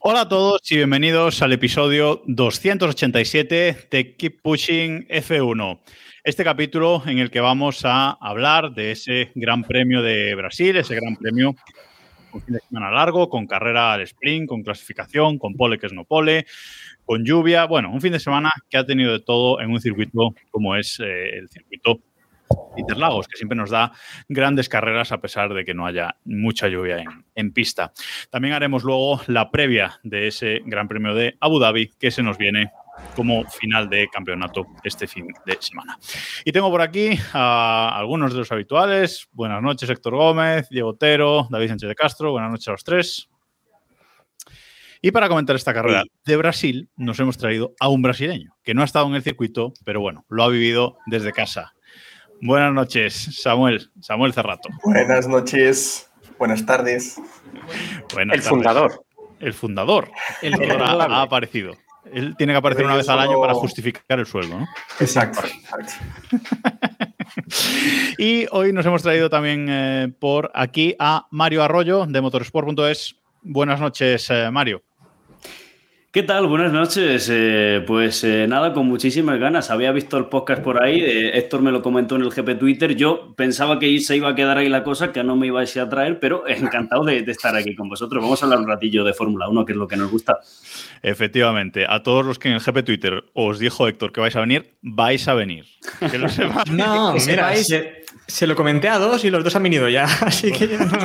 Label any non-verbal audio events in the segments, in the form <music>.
Hola a todos y bienvenidos al episodio 287 de Keep Pushing F1. Este capítulo en el que vamos a hablar de ese Gran Premio de Brasil, ese Gran Premio con fin de semana largo, con carrera al sprint, con clasificación, con pole que es no pole, con lluvia. Bueno, un fin de semana que ha tenido de todo en un circuito como es eh, el circuito Interlagos, que siempre nos da grandes carreras a pesar de que no haya mucha lluvia en, en, pista. También haremos luego la previa de ese Gran Premio de Abu Dhabi que se nos viene como final de campeonato este fin de semana. Y tengo por aquí a algunos de los habituales. Buenas noches, Héctor Gómez, Diego Otero, David Sánchez de Castro. Buenas noches a los tres. Y para comentar esta carrera de Brasil, nos hemos traído a un brasileño que no ha estado en el circuito, pero bueno, lo ha vivido desde casa. Buenas noches, Samuel. Samuel Cerrato. Buenas noches, buenas tardes. Buenas el tardes. fundador. El fundador. El fundador ha, ha, aparecido. Él tiene que aparecer una vez al año para justificar el sueldo, ¿no? Exacto. exacto. <laughs> y hoy nos hemos traído también eh, por aquí a Mario Arroyo de motorsport.es. Buenas noches, eh, Mario. ¿Qué tal? Buenas noches. Eh, pues eh, nada, con muchísimas ganas. Había visto el podcast por ahí. Eh, Héctor me lo comentó en el GP Twitter. Yo pensaba que se iba a quedar ahí la cosa, que no me ibais a traer, pero <laughs> encantado de, de estar aquí con vosotros. Vamos a hablar un ratillo de Fórmula 1, que es lo que nos gusta. Efectivamente, a todos los que en el GP Twitter os dijo Héctor que vais a venir, vais a venir. Que lo <laughs> sepáis. No, mira, se, se, lo comenté a dos y los dos han venido ya. <laughs> Así que ya no.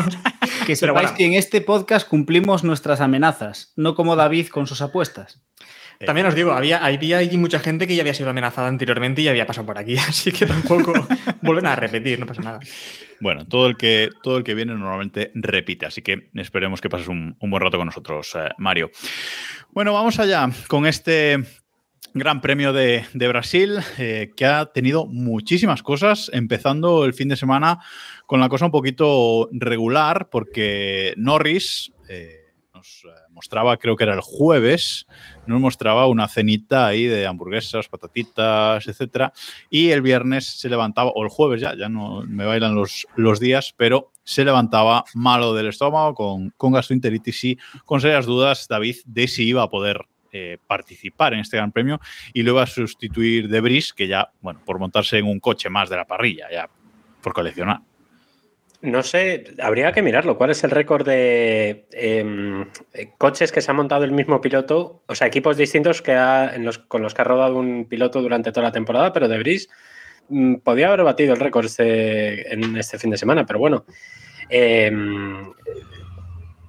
Que sepáis bueno. que en este podcast cumplimos nuestras amenazas, no como David con sus apuestas. También os digo, había, había allí mucha gente que ya había sido amenazada anteriormente y ya había pasado por aquí, <laughs> así que tampoco <laughs> vuelven a repetir, no pasa nada. Bueno, todo el que, todo el que viene normalmente repite, así que esperemos que pases un, un buen rato con nosotros, eh, Mario. Bueno, vamos allá con este Gran Premio de, Brasil, eh, que ha tenido muchísimas cosas, empezando el fin de semana con la cosa un poquito regular, porque Norris eh, nos mostraba, creo que era el jueves, nos mostraba una cenita ahí de hamburguesas, patatitas, etcétera, y el viernes se levantaba, o el jueves ya, ya no me bailan los, los días, pero se levantaba malo del estómago, con, con gastroenteritis y con serias dudas, David, de si iba a poder eh, participar en este Gran Premio y lo iba a sustituir de Brice, que ya, bueno, por montarse en un coche más de la parrilla, ya por coleccionar. No sé, habría que mirarlo. ¿Cuál es el récord de eh, coches que se ha montado el mismo piloto? O sea, equipos distintos que ha, con los que ha rodado un piloto durante toda la temporada, pero de Brice mmm, podía haber batido el récord este, en este fin de semana, pero bueno. Eh,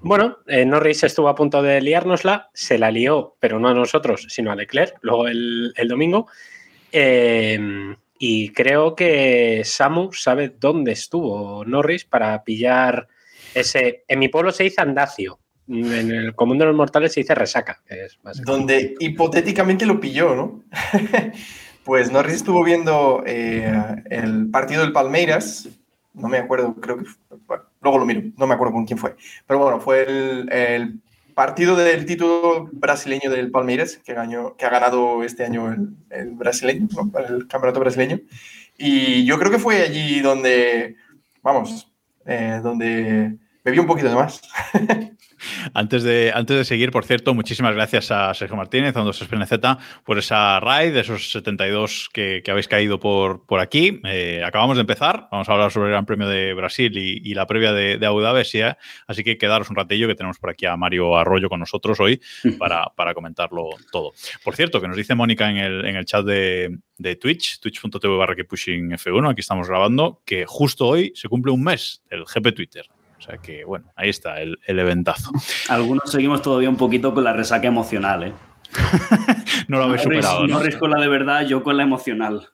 bueno, eh, Norris estuvo a punto de liárnosla, se la lió, pero no a nosotros, sino a Leclerc, luego el, domingo. Eh, y creo que Samu sabe dónde estuvo Norris para pillar ese. En mi pueblo se dice andacio. En el común de los mortales se dice resaca. Donde hipotéticamente lo pilló, ¿no? <laughs> pues Norris estuvo viendo eh, el partido del Palmeiras. No me acuerdo, creo que. Bueno, luego lo miro, no me acuerdo con quién fue. Pero bueno, fue el, el partido del título brasileño del Palmeiras, que, ganó, que ha ganado este año el, el brasileño, ¿no? el campeonato brasileño. Y yo creo que fue allí donde, vamos, eh, donde bebí un poquito de más. <laughs> Antes de, antes de seguir, por cierto, muchísimas gracias a Sergio Martínez, a 2SPNZ, por esa raid, de esos 72 que, que habéis caído por, por aquí. Eh, acabamos de empezar, vamos a hablar sobre el Gran Premio de Brasil y, y la previa de, de Abu Dhabi, ¿sí? así que quedaros un ratillo que tenemos por aquí a Mario Arroyo con nosotros hoy <laughs> para, para comentarlo todo. Por cierto, que nos dice Mónica en el, en el chat de, de Twitch, twitch.tv barra que pushing F1, aquí estamos grabando, que justo hoy se cumple un mes del GP Twitter. O sea que, bueno, ahí está el, el eventazo. <laughs> Algunos seguimos todavía un poquito con la resaca emocional, ¿eh? <laughs> no lo habéis superado, ¿no? Con la de verdad, yo con la emocional.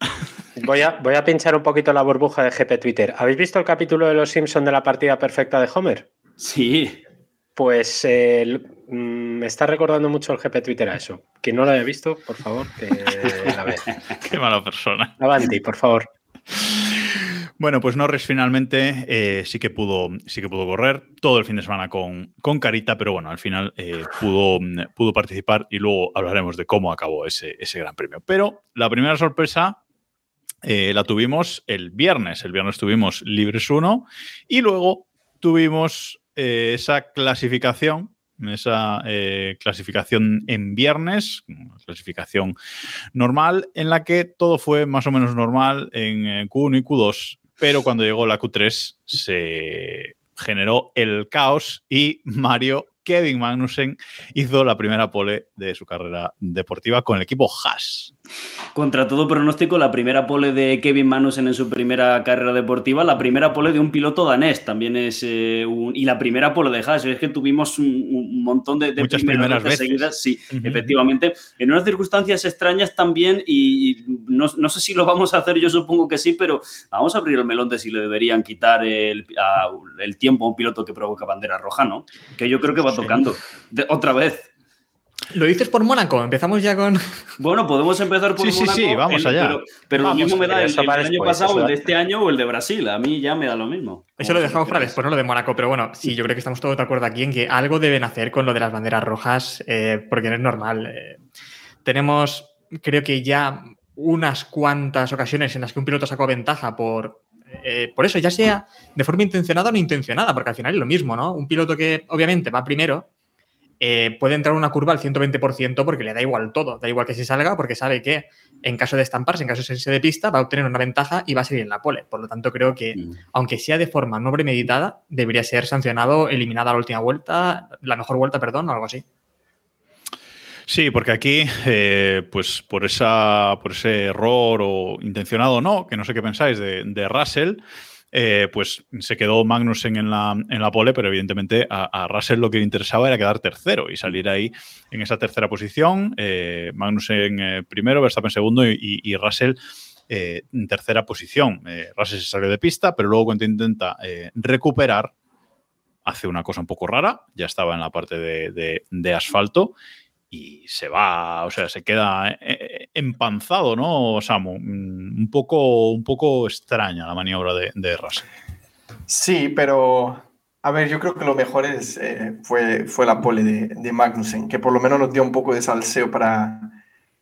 voy a, voy a pinchar un poquito la burbuja de GP Twitter. ¿Habéis visto el capítulo de Los Simpson de la partida perfecta de Homer? Sí. Pues eh, mm, me está recordando mucho el GP Twitter a eso. Quien no lo haya visto, por favor, que la vea. <laughs> Qué mala persona. Avanti, por favor. Bueno, pues Norris finalmente eh, sí, que pudo, sí que pudo correr todo el fin de semana con, con Carita, pero bueno, al final eh, pudo, pudo participar y luego hablaremos de cómo acabó ese, ese gran premio. Pero la primera sorpresa eh, la tuvimos el viernes. El viernes tuvimos Libres 1 y luego tuvimos esa clasificación esa clasificación en viernes, clasificación normal, en la que todo fue más o menos normal en Q1 y Q2 pero cuando llegó la Q3 se generó el caos y Mario Kevin Magnussen hizo la primera pole de su carrera deportiva con el equipo Haas. Contra todo pronóstico, la primera pole de Kevin Magnussen en su primera carrera deportiva, la primera pole de un piloto danés también es eh, un, y la primera pole de Haas. Es que tuvimos un, montón de, Muchas primeras, veces, seguidas, sí, efectivamente, en unas circunstancias extrañas también y, no, sé si lo vamos a hacer, yo supongo que sí, pero vamos a abrir el melón de si le deberían quitar el, tiempo a un piloto que provoca bandera roja, ¿no? Que yo creo que va tocando otra vez. Lo dices por Mónaco, empezamos ya con. Bueno, podemos empezar por sí, Mónaco. Sí, sí, vamos allá. Pero, lo mismo me da el, año pasado, el de este año o el de Brasil. A mí ya me da lo mismo. Eso lo dejamos para después, ¿no? Lo de Mónaco. Pero bueno, sí, yo creo que estamos todos de acuerdo aquí en que algo deben hacer con lo de las banderas rojas, eh, porque no es normal. Eh. tenemos, creo que ya unas cuantas ocasiones en las que un piloto sacó ventaja por, eh, por eso, ya sea de forma intencionada o no intencionada, porque al final es lo mismo, ¿no? Un piloto que obviamente va primero eh, puede entrar una curva al 120% porque le da igual todo, da igual que se salga porque sabe que en caso de estamparse, en caso de ser de pista, va a obtener una ventaja y va a seguir en la pole. Por lo tanto, creo que, mm. aunque sea de forma no premeditada, debería ser sancionado, eliminada la última vuelta, la mejor vuelta, perdón, o algo así. Sí, porque aquí, eh, pues por, esa, por ese error o intencionado o no, que no sé qué pensáis de, de Russell, eh, pues se quedó Magnussen en la, en la pole, pero evidentemente a, Russell lo que le interesaba era quedar tercero y salir ahí en esa tercera posición. Eh, Magnussen eh, primero, Verstappen segundo y, Russell en tercera posición. Russell se salió de pista, pero luego cuando intenta recuperar, hace una cosa un poco rara, ya estaba en la parte de asfalto y se va, o sea, se queda eh, eh, empanzado, ¿no, Samu? Mm, un poco, un poco extraña la maniobra de, de Russell. Sí, pero a ver, yo creo que lo mejor es, eh, fue, fue la pole de, de, Magnussen, que por lo menos nos dio un poco de salseo para,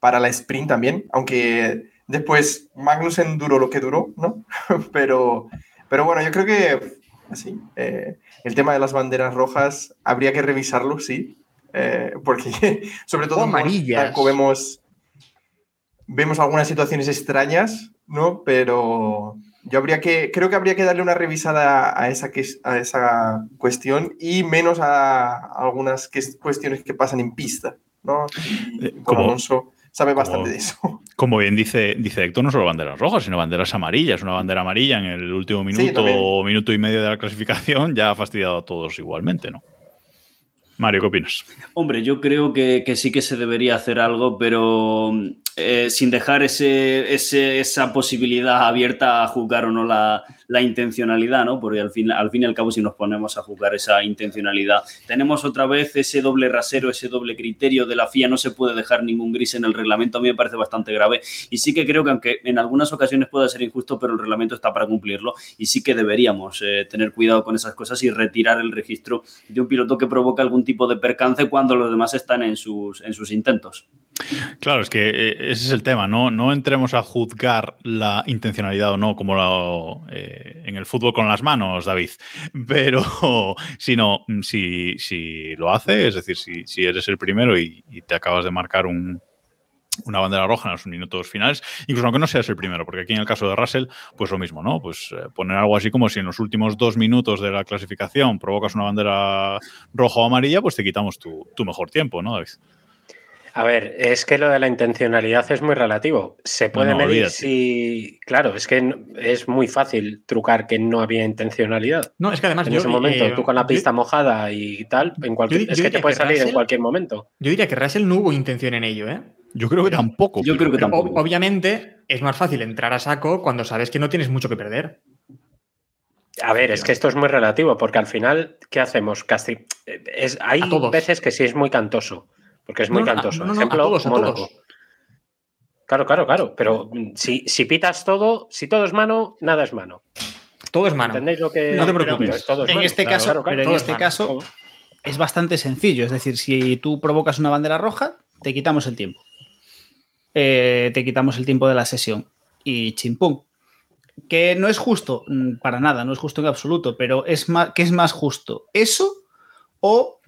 para la sprint también, aunque después Magnussen duró lo que duró, ¿no? <laughs> pero, pero bueno, yo creo que sí, el tema de las banderas rojas habría que revisarlo, sí, eh, porque <laughs> sobre todo amarillas. vemos, vemos algunas situaciones extrañas, ¿no? Pero yo habría que, creo que habría que darle una revisada a esa, a esa cuestión y menos a algunas cuestiones que pasan en pista, ¿no? Eh, como, Alonso sabe bastante de eso. <laughs> Como bien dice, dice Héctor, no solo banderas rojas, sino banderas amarillas. Una bandera amarilla en el último minuto o minuto y medio de la clasificación ya ha fastidiado a todos igualmente, ¿no? Mario, ¿qué opinas? Hombre, yo creo que, sí que se debería hacer algo, pero eh, sin dejar ese, esa posibilidad abierta a juzgar o no la, la intencionalidad, ¿no? Porque al fin, al fin y al cabo, si nos ponemos a jugar esa intencionalidad, tenemos otra vez ese doble rasero, ese doble criterio de la FIA, no se puede dejar ningún gris en el reglamento, a mí me parece bastante grave y sí que creo que aunque en algunas ocasiones pueda ser injusto, pero el reglamento está para cumplirlo y sí que deberíamos eh, tener cuidado con esas cosas y retirar el registro de un piloto que provoca algún tipo de percance cuando los demás están en sus, en sus intentos. Claro, es que eh, ese es el tema, ¿no? No entremos a juzgar la intencionalidad o no, como eh, en el fútbol con las manos, David, pero <laughs> sino mm, si, si lo hace, es decir, si, si eres el primero y, te acabas de marcar un, una bandera roja en los minutos finales, incluso aunque no seas el primero, porque aquí en el caso de Russell, pues lo mismo, ¿no? Pues eh, poner algo así como si en los últimos dos minutos de la clasificación provocas una bandera roja o amarilla, pues te quitamos tu, tu mejor tiempo, ¿no, David? A ver, es que lo de la intencionalidad es muy relativo. Se puede no, medir olvídate. si. Claro, es que es muy fácil trucar que no había intencionalidad. No, es que además En yo, ese momento, eh, tú con la yo- pista mojada y tal, en cualquier, yo- yo es que te puede que salir en cualquier momento. Yo diría que Russell no hubo intención en ello, ¿eh? Yo creo que tampoco. Yo creo que tampoco. ob- obviamente es más fácil entrar a saco cuando sabes que no tienes mucho que perder. A ver, es que esto es muy relativo, porque al final, ¿qué hacemos? Casti- es, hay veces que sí es muy cantoso, porque es muy No, cantoso. no, no, a Ejemplo, todos, a Mónaco. todos. Claro, claro, claro, pero si, si pitas todo, si todo es mano, nada es mano. Todo es mano. ¿Entendéis lo que No te pero- preocupes. pero todo es En mano, este claro, caso, claro, claro, pero en este es caso es bastante sencillo. Es decir, si tú provocas una bandera roja, te quitamos el tiempo. Eh, te quitamos el tiempo de la sesión. Y chimpum. Que no es justo, mm, para nada, no es justo en absoluto, pero es más, ¿qué es más justo? ¿Eso? O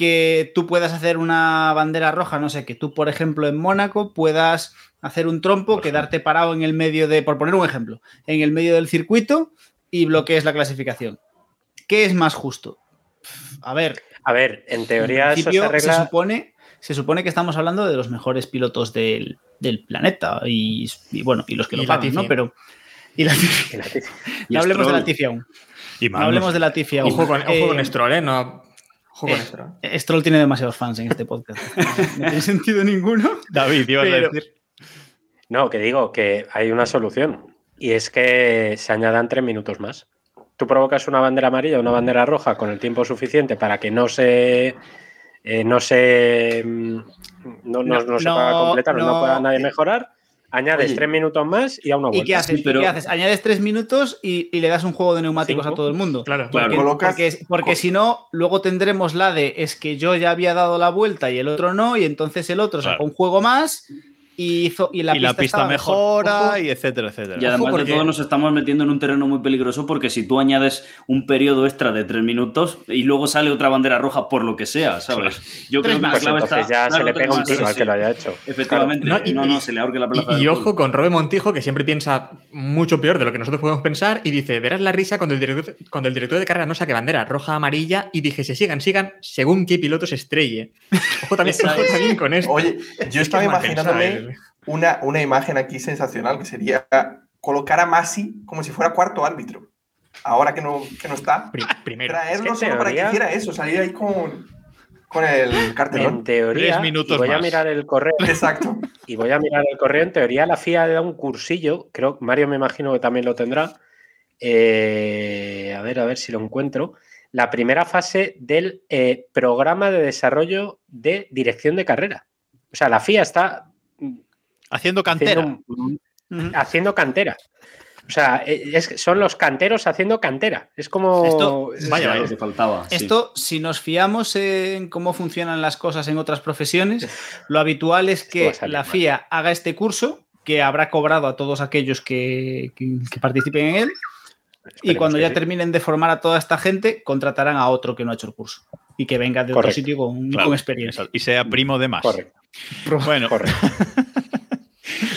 que tú puedas hacer una bandera roja, no sé, que tú, por ejemplo, en Mónaco puedas hacer un trompo, quedarte parado en el medio de, por poner un ejemplo, en el medio del circuito y bloquees la clasificación. ¿Qué es más justo? A ver, A ver, en teoría en eso se arregla. se, supone, se supone que estamos hablando de los mejores pilotos del, del planeta y, y bueno, y los que Y lo pagan. ¿no? Pero. Y Latifi. <laughs> Y no hablemos de. Latifi aún. Y No hablemos de Latifi aún. Ojo con, ojo Eh, con Stroll, ¿eh? No, ojo con eh, Stroll. Stroll tiene demasiados fans en este podcast. <laughs> No tiene sentido ninguno. David, ibas Pero- a decir. No, que digo que hay una solución y es que se añadan tres minutos más. Tú provocas una bandera amarilla o una bandera roja con el tiempo suficiente para que no se. eh, no se. mm, No, no- No, no se no, pueda completar o no no. pueda nadie mejorar. Añades Oye. tres minutos más y a una ¿Y vuelta. qué haces? Sí, pero- ¿Qué haces? Añades tres minutos y, y le das un juego de neumáticos Cinco. a todo el mundo. Claro. Claro. Porque, Colocas- porque- porque si no, luego tendremos la de es que yo ya había dado la vuelta y el otro no, y entonces el otro sacó Claro. un juego más y hizo y la y la pista, mejor. mejora Ojo. y etcétera, etcétera. Y además porque- de todo nos estamos metiendo en un terreno muy peligroso porque si tú añades un periodo extra de tres minutos y luego sale otra bandera roja por lo que sea, ¿sabes? Yo creo que la más. Pues clave está... ya se le pega un tiro al que lo haya hecho. Efectivamente. No, y- no, no, se le ahorque la plaza Y, ojo con Robe Montijo, que siempre piensa mucho peor de lo que nosotros podemos pensar, y dice: Verás la risa cuando el director, cuando el director de carrera no saque bandera roja, amarilla, y dije: Se sigan, sigan, según qué piloto se estrelle. Ojo también, ojo con esto. Oye, yo Es estaba imaginándome eh. Una, una imagen aquí sensacional que sería colocar a Masi como si fuera cuarto árbitro. Ahora que no, que no está, Pri- Primero. traerlo Es que en solo para que hiciera eso, salir ahí con, con el En cartelón. teoría, Tres minutos y voy a mirar el correo. Exacto. Y voy a mirar el correo. En teoría, la FIA da un cursillo. Creo que Mario me imagino que también lo tendrá. Eh, a ver, a ver si lo encuentro. La primera fase del eh, programa de desarrollo de dirección de carrera. O sea, la FIA está Haciendo cantera. haciendo, cantera. O sea, eh, es, que son los canteros haciendo cantera. Es como. Esto- es- Vaya, vaya. lo que faltaba. sí. Esto, si nos fiamos en cómo funcionan las cosas en otras profesiones, lo habitual es que la mal. FIA haga este curso, que habrá cobrado a todos aquellos que, que- que participen en él, y cuando ya sí. terminen de formar a toda esta gente, contratarán a otro que no ha hecho el curso y que venga de otro sitio con, Claro, con experiencia. Y sea primo de más. Correcto. Bueno, correcto. <laughs>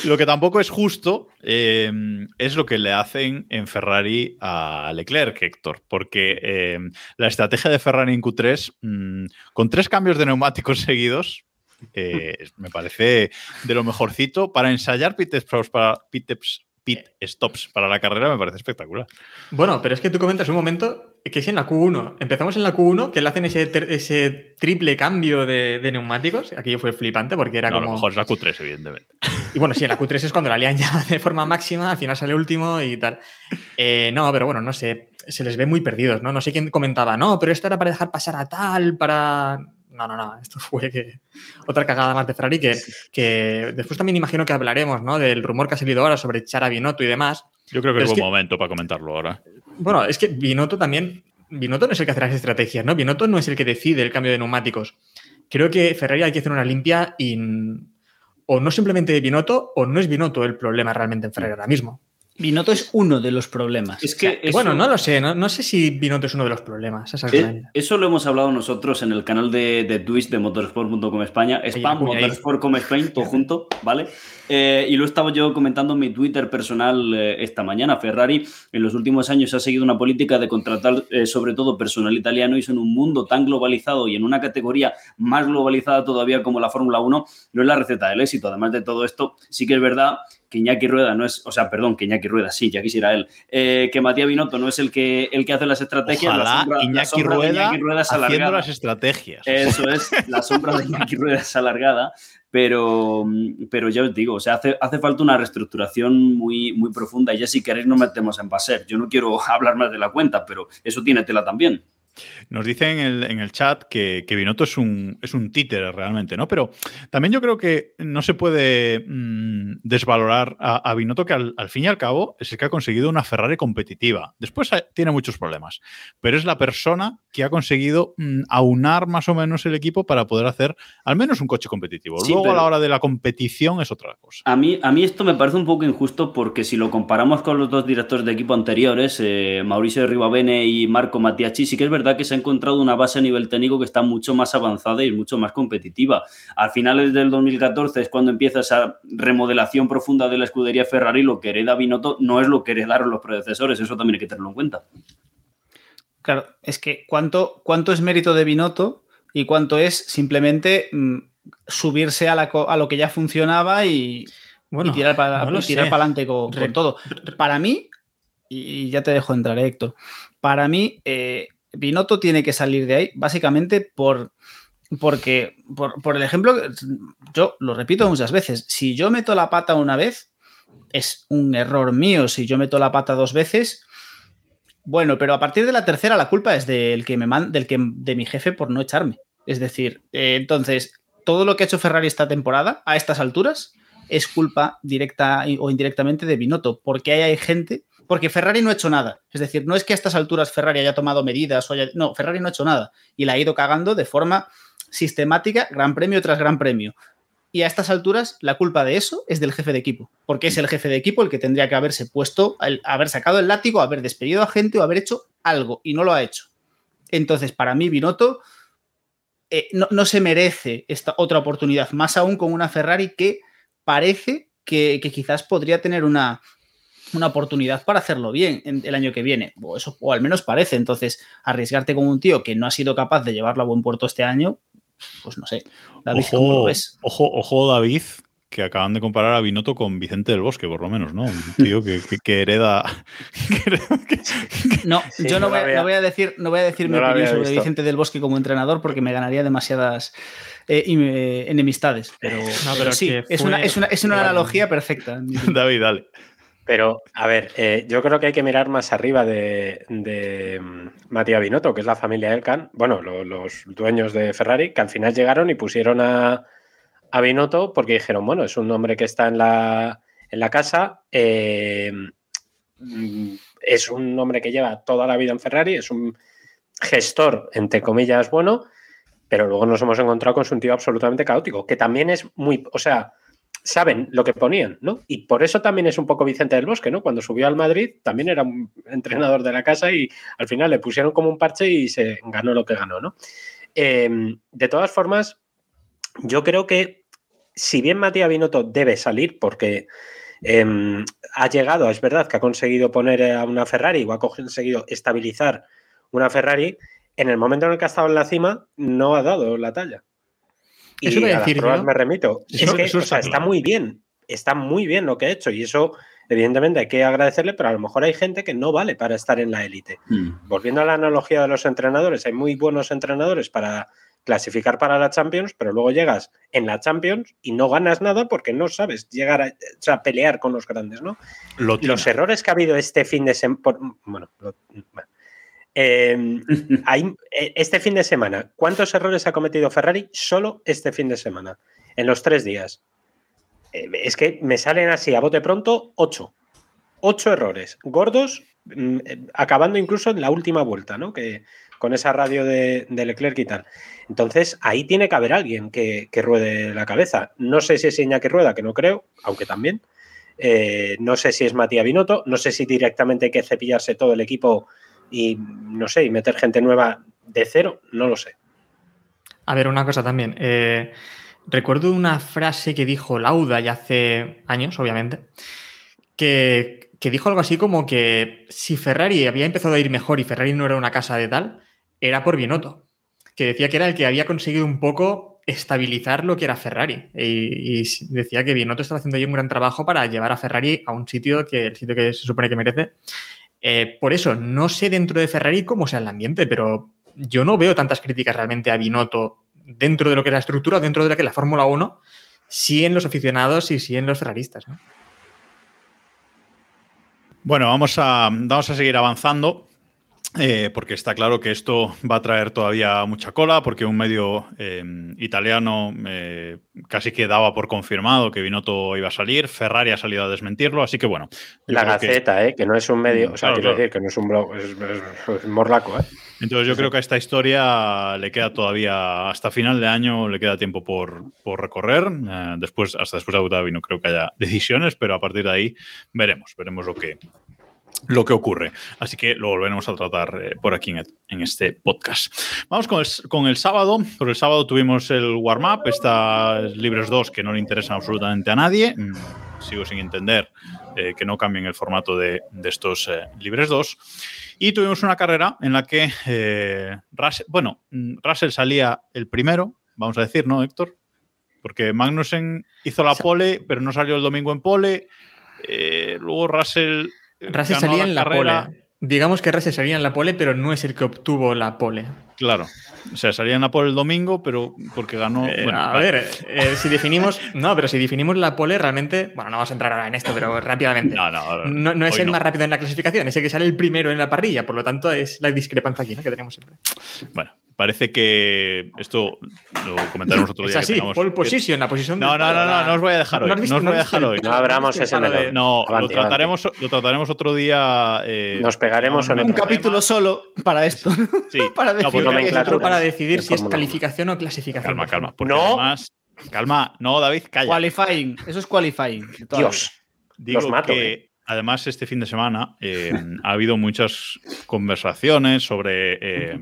lo que tampoco es justo eh, es lo que le hacen en Ferrari a Leclerc, Héctor, porque eh, la estrategia de Ferrari en Q3, mm, con tres cambios de neumáticos <laughs> seguidos, eh, me parece de lo mejorcito. Para ensayar pit para, pit, pit stops para la carrera me parece espectacular. Bueno, pero es que tú comentas un momento que es en la Q1. Empezamos en la Q1, que le hacen ese, ese triple cambio de, de neumáticos. Aquello fue flipante porque era No, a como. lo mejor es la Q3, evidentemente. Y bueno, sí, en la Q3 es cuando la lían ya de forma máxima, al final sale último y tal. Eh, no, pero bueno, no sé, se les ve muy perdidos, ¿no? No sé quién comentaba, no, pero esto era para dejar pasar a tal, para... No, no, no, esto <laughs> fue que otra cagada más de Ferrari que, que después también imagino que hablaremos, ¿no? Del rumor que ha salido ahora sobre echar a Binotto y demás. Yo creo que Pero es que- momento para comentarlo ahora. Bueno, es que Binotto también. Binotto no es el que hace las estrategias, ¿no? Binotto no es el que decide el cambio de neumáticos. Creo que Ferrari hay que hacer una limpia y. O no simplemente Binotto, o no es Binotto el problema realmente en Ferrari ahora mismo. Binotto es uno de los problemas. Es que eso- Bueno, no lo sé, no, no sé si Binotto es uno de los problemas. Eh. Eso lo hemos hablado nosotros en el canal de, de Twitch de motorsport.com España. Spam, motorsport.com Spain, todo junto, ¿vale? Eh, y lo estaba yo comentando en mi Twitter personal eh, esta mañana. Ferrari en los últimos años ha seguido una política de contratar eh, sobre todo personal italiano y eso en un mundo tan globalizado y en una categoría más globalizada todavía como la Fórmula 1 no es la receta del éxito. Además de todo esto, sí que es verdad que Iñaki Rueda no es, o sea, perdón, que Iñaki Rueda, sí, ya quisiera él, eh, que Matías Binotto no es el que, el que hace las estrategias. la Ojalá sombra- la Iñaki sombra de Rueda, Iñaki Rueda es haciendo alargada. las estrategias. Eso es, <laughs> la sombra de Iñaki Rueda es alargada, pero, pero ya os digo, o sea, hace, hace falta una reestructuración muy, muy profunda y ya si queréis nos metemos en Baser. Yo no quiero <laughs> hablar más de la cuenta, pero eso tiene tela también. Nos dicen en el, en el chat que, que Binotto es un, es un títere realmente, ¿no? Pero también yo creo que no se puede mm, desvalorar a, a Binotto, que al, al fin y al cabo es el que ha conseguido una Ferrari competitiva. Después ha- tiene muchos problemas, pero es la persona que ha conseguido mm, aunar más o menos el equipo para poder hacer al menos un coche competitivo. Sí, Luego a la hora de la competición es otra cosa. A mí, a mí esto me parece un poco injusto porque si lo comparamos con los dos directores de equipo anteriores, eh, Mauricio Ribabene y Marco Mattiacci, sí que es verdad que se ha encontrado una base a nivel técnico que está mucho más avanzada y es mucho más competitiva. Al finales del 2014 es cuando empieza esa remodelación profunda de la escudería Ferrari, lo que hereda Binotto no es lo que heredaron los predecesores, eso también hay que tenerlo en cuenta. Claro, es que cuánto, cuánto es mérito de Binotto y cuánto es simplemente mm, subirse a, la co- a lo que ya funcionaba y, Bueno, y tirar para no sé. adelante con, con todo. Para mí, y ya te dejo entrar, Héctor, para mí, eh, Binotto tiene que salir de ahí básicamente por, porque, por, el ejemplo, yo lo repito muchas veces, si yo meto la pata una vez, es un error mío, si yo meto la pata dos veces, bueno, pero a partir de la tercera la culpa es del que me man- del que, de mi jefe por no echarme. Es decir, eh, entonces, todo lo que ha hecho Ferrari esta temporada, a estas alturas, es culpa directa o indirectamente de Binotto, porque ahí hay gente, porque Ferrari no ha hecho nada. Es decir, no es que a estas alturas Ferrari haya tomado medidas o haya, no, Ferrari no ha hecho nada y la ha ido cagando de forma sistemática, gran premio tras gran premio. Y a estas alturas la culpa de eso es del jefe de equipo, porque es el jefe de equipo el que tendría que haberse puesto, haber sacado el látigo, haber despedido a gente o haber hecho algo y no lo ha hecho. Entonces, para mí, Binotto eh, no, se merece esta otra oportunidad, más aún con una Ferrari que parece que quizás podría tener una, una oportunidad para hacerlo bien en- el año que viene, o, eso, o al menos parece. Entonces, arriesgarte con un tío que no ha sido capaz de llevarlo a buen puerto este año, pues no sé. David, ¿cómo lo Ojo, ves? ojo, ojo, David, que acaban de comparar a Binotto con Vicente del Bosque, por lo menos, ¿no? Un tío que, que- que hereda. <laughs> que No, Sí, yo no, no voy, había- no voy a decir, no voy a decir no mi opinión sobre visto. Vicente del Bosque como entrenador porque me ganaría demasiadas eh, enemistades. Pero, No, pero pero sí, es una, es una, es una analogía perfecta. David, dale. Pero, a ver, eh, yo creo que hay que mirar más arriba de, de mm, Matías Binotto, que es la familia Elkan, bueno, lo- los dueños de Ferrari, que al final llegaron y pusieron a, Binotto porque dijeron, bueno, es un hombre que está en la, en la casa, eh, es un hombre que lleva toda la vida en Ferrari, es un gestor, entre comillas, bueno, pero luego nos hemos encontrado con un tío absolutamente caótico, que también es muy, o sea, saben lo que ponían, ¿no? Y por eso también es un poco Vicente del Bosque, ¿no? Cuando subió al Madrid también era un entrenador de la casa y al final le pusieron como un parche y se ganó lo que ganó, ¿no? Eh, de todas formas, yo creo que si bien Matías Binotto debe salir porque eh, ha llegado, es verdad que ha conseguido poner a una Ferrari o ha conseguido estabilizar una Ferrari, en el momento en el que ha estado en la cima no ha dado la talla. Y Eso a a las decir pruebas me remito. Eso- es que eso o sea, está muy bien, está muy bien lo que ha hecho y eso evidentemente hay que agradecerle, pero a lo mejor hay gente que no vale para estar en la élite. Mm. Volviendo a la analogía de los entrenadores, hay muy buenos entrenadores para clasificar para la Champions, pero luego llegas en la Champions y no ganas nada porque no sabes llegar a o sea, pelear con los grandes, ¿no? Lo Los errores que ha habido este fin de semana. Bueno, lo- bueno. Eh, <laughs> hay- eh, este fin de semana, ¿cuántos errores ha cometido Ferrari solo este fin de semana? En los tres días. Eh, es que me salen así a bote pronto ocho. Ocho errores gordos, mm, eh, acabando incluso en la última vuelta, ¿no? Que con esa radio de, de Leclerc y tal. Entonces, ahí tiene que haber alguien que, que ruede la cabeza. No sé si es Iñaki Rueda, que no creo, aunque también. Eh, no sé si es Matías Binotto, no sé si directamente hay que cepillarse todo el equipo y, no sé, y meter gente nueva de cero, no lo sé. A ver, una cosa también. Eh, recuerdo una frase que dijo Lauda ya hace años, obviamente, que, que dijo algo así como que si Ferrari había empezado a ir mejor y Ferrari no era una casa de tal, era por Binotto, que decía que era el que había conseguido un poco estabilizar lo que era Ferrari. Y, decía que Binotto estaba haciendo ahí un gran trabajo para llevar a Ferrari a un sitio que el sitio que se supone que merece. Eh, por eso, no sé dentro de Ferrari cómo sea el ambiente, pero yo no veo tantas críticas realmente a Binotto dentro de lo que es la estructura, dentro de lo que es la Fórmula 1, sí en los aficionados y sí en los ferraristas. ¿no? Bueno, vamos a, vamos a seguir avanzando. Eh, porque está claro que esto va a traer todavía mucha cola, porque un medio eh, italiano eh, casi que daba por confirmado que Binotto iba a salir, Ferrari ha salido a desmentirlo, así que bueno. La Gaceta, que... que no es un medio, o sea, claro, quiero claro. decir que no es un blog, es, es, es morlaco. Entonces yo creo que a esta historia le queda todavía, hasta final de año, le queda tiempo por, por recorrer. después, hasta después de Abu Dhabi no creo que haya <laughs> decisiones, pero a partir de ahí veremos, veremos lo que, lo que ocurre. Así que lo volveremos a tratar eh, por aquí en, en, este podcast. Vamos con el, con el sábado. Por el sábado tuvimos el warm-up, estas Libres 2 que no le interesan absolutamente a nadie. Mm, sigo sin entender eh, que no cambien el formato de, de estos eh, Libres 2. Y tuvimos una carrera en la que eh, Russell, bueno, Russell salía el primero, vamos a decir, ¿no, Héctor? Porque Magnussen hizo la pole, pero no salió el domingo en pole. luego Russell Russell salía en la carrera. pole. Digamos que Russell salía en la pole, pero no es el que obtuvo la pole. Claro. O sea, salía en la pole el domingo, pero porque ganó. Eh, bueno, a vale. ver, eh, si definimos. <laughs> No, pero si definimos la pole, realmente. Bueno, no vamos a entrar ahora en esto, pero rápidamente. No, no, no, no es el más rápido en la clasificación, es el que sale el primero en la parrilla. Por lo tanto, es la discrepancia aquí ¿no? que tenemos siempre. Bueno, parece que esto lo comentaremos otro día. Es así, pole position, la posición. No, no, no, no, no os voy a dejar hoy. No, os voy a dejar hoy. No abramos ese melón. No, lo trataremos, lo trataremos otro día. Eh, Nos pegaremos un, un capítulo solo para esto. <laughs> Sí, para decidir, no, para decidir si es calificación o clasificación. Calma, calma. No. Además, calma, no, David, calla. Qualifying, eso es qualifying. Dios. Digo Los mato, que, eh. además, este fin de semana eh, ha habido muchas conversaciones sobre eh,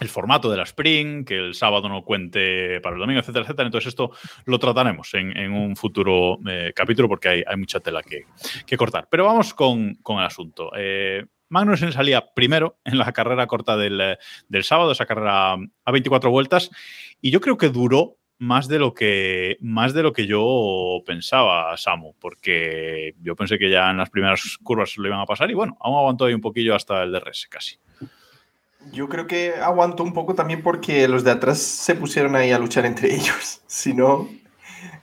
el formato de la Spring, que el sábado no cuente para el domingo, etcétera, etcétera. Entonces, esto lo trataremos en, un futuro eh, capítulo porque hay, mucha tela que, cortar. Pero vamos con, con el asunto. Eh, Magnussen salía primero en la carrera corta del, del, sábado, esa carrera a 24 vueltas, y yo creo que duró más de lo que más de lo que yo pensaba, Samu, porque yo pensé que ya en las primeras curvas lo iban a pasar y bueno, aún aguantó ahí un poquillo hasta el DRS casi. Yo creo que aguantó un poco también porque los de atrás se pusieron ahí a luchar entre <laughs> ellos. Si no,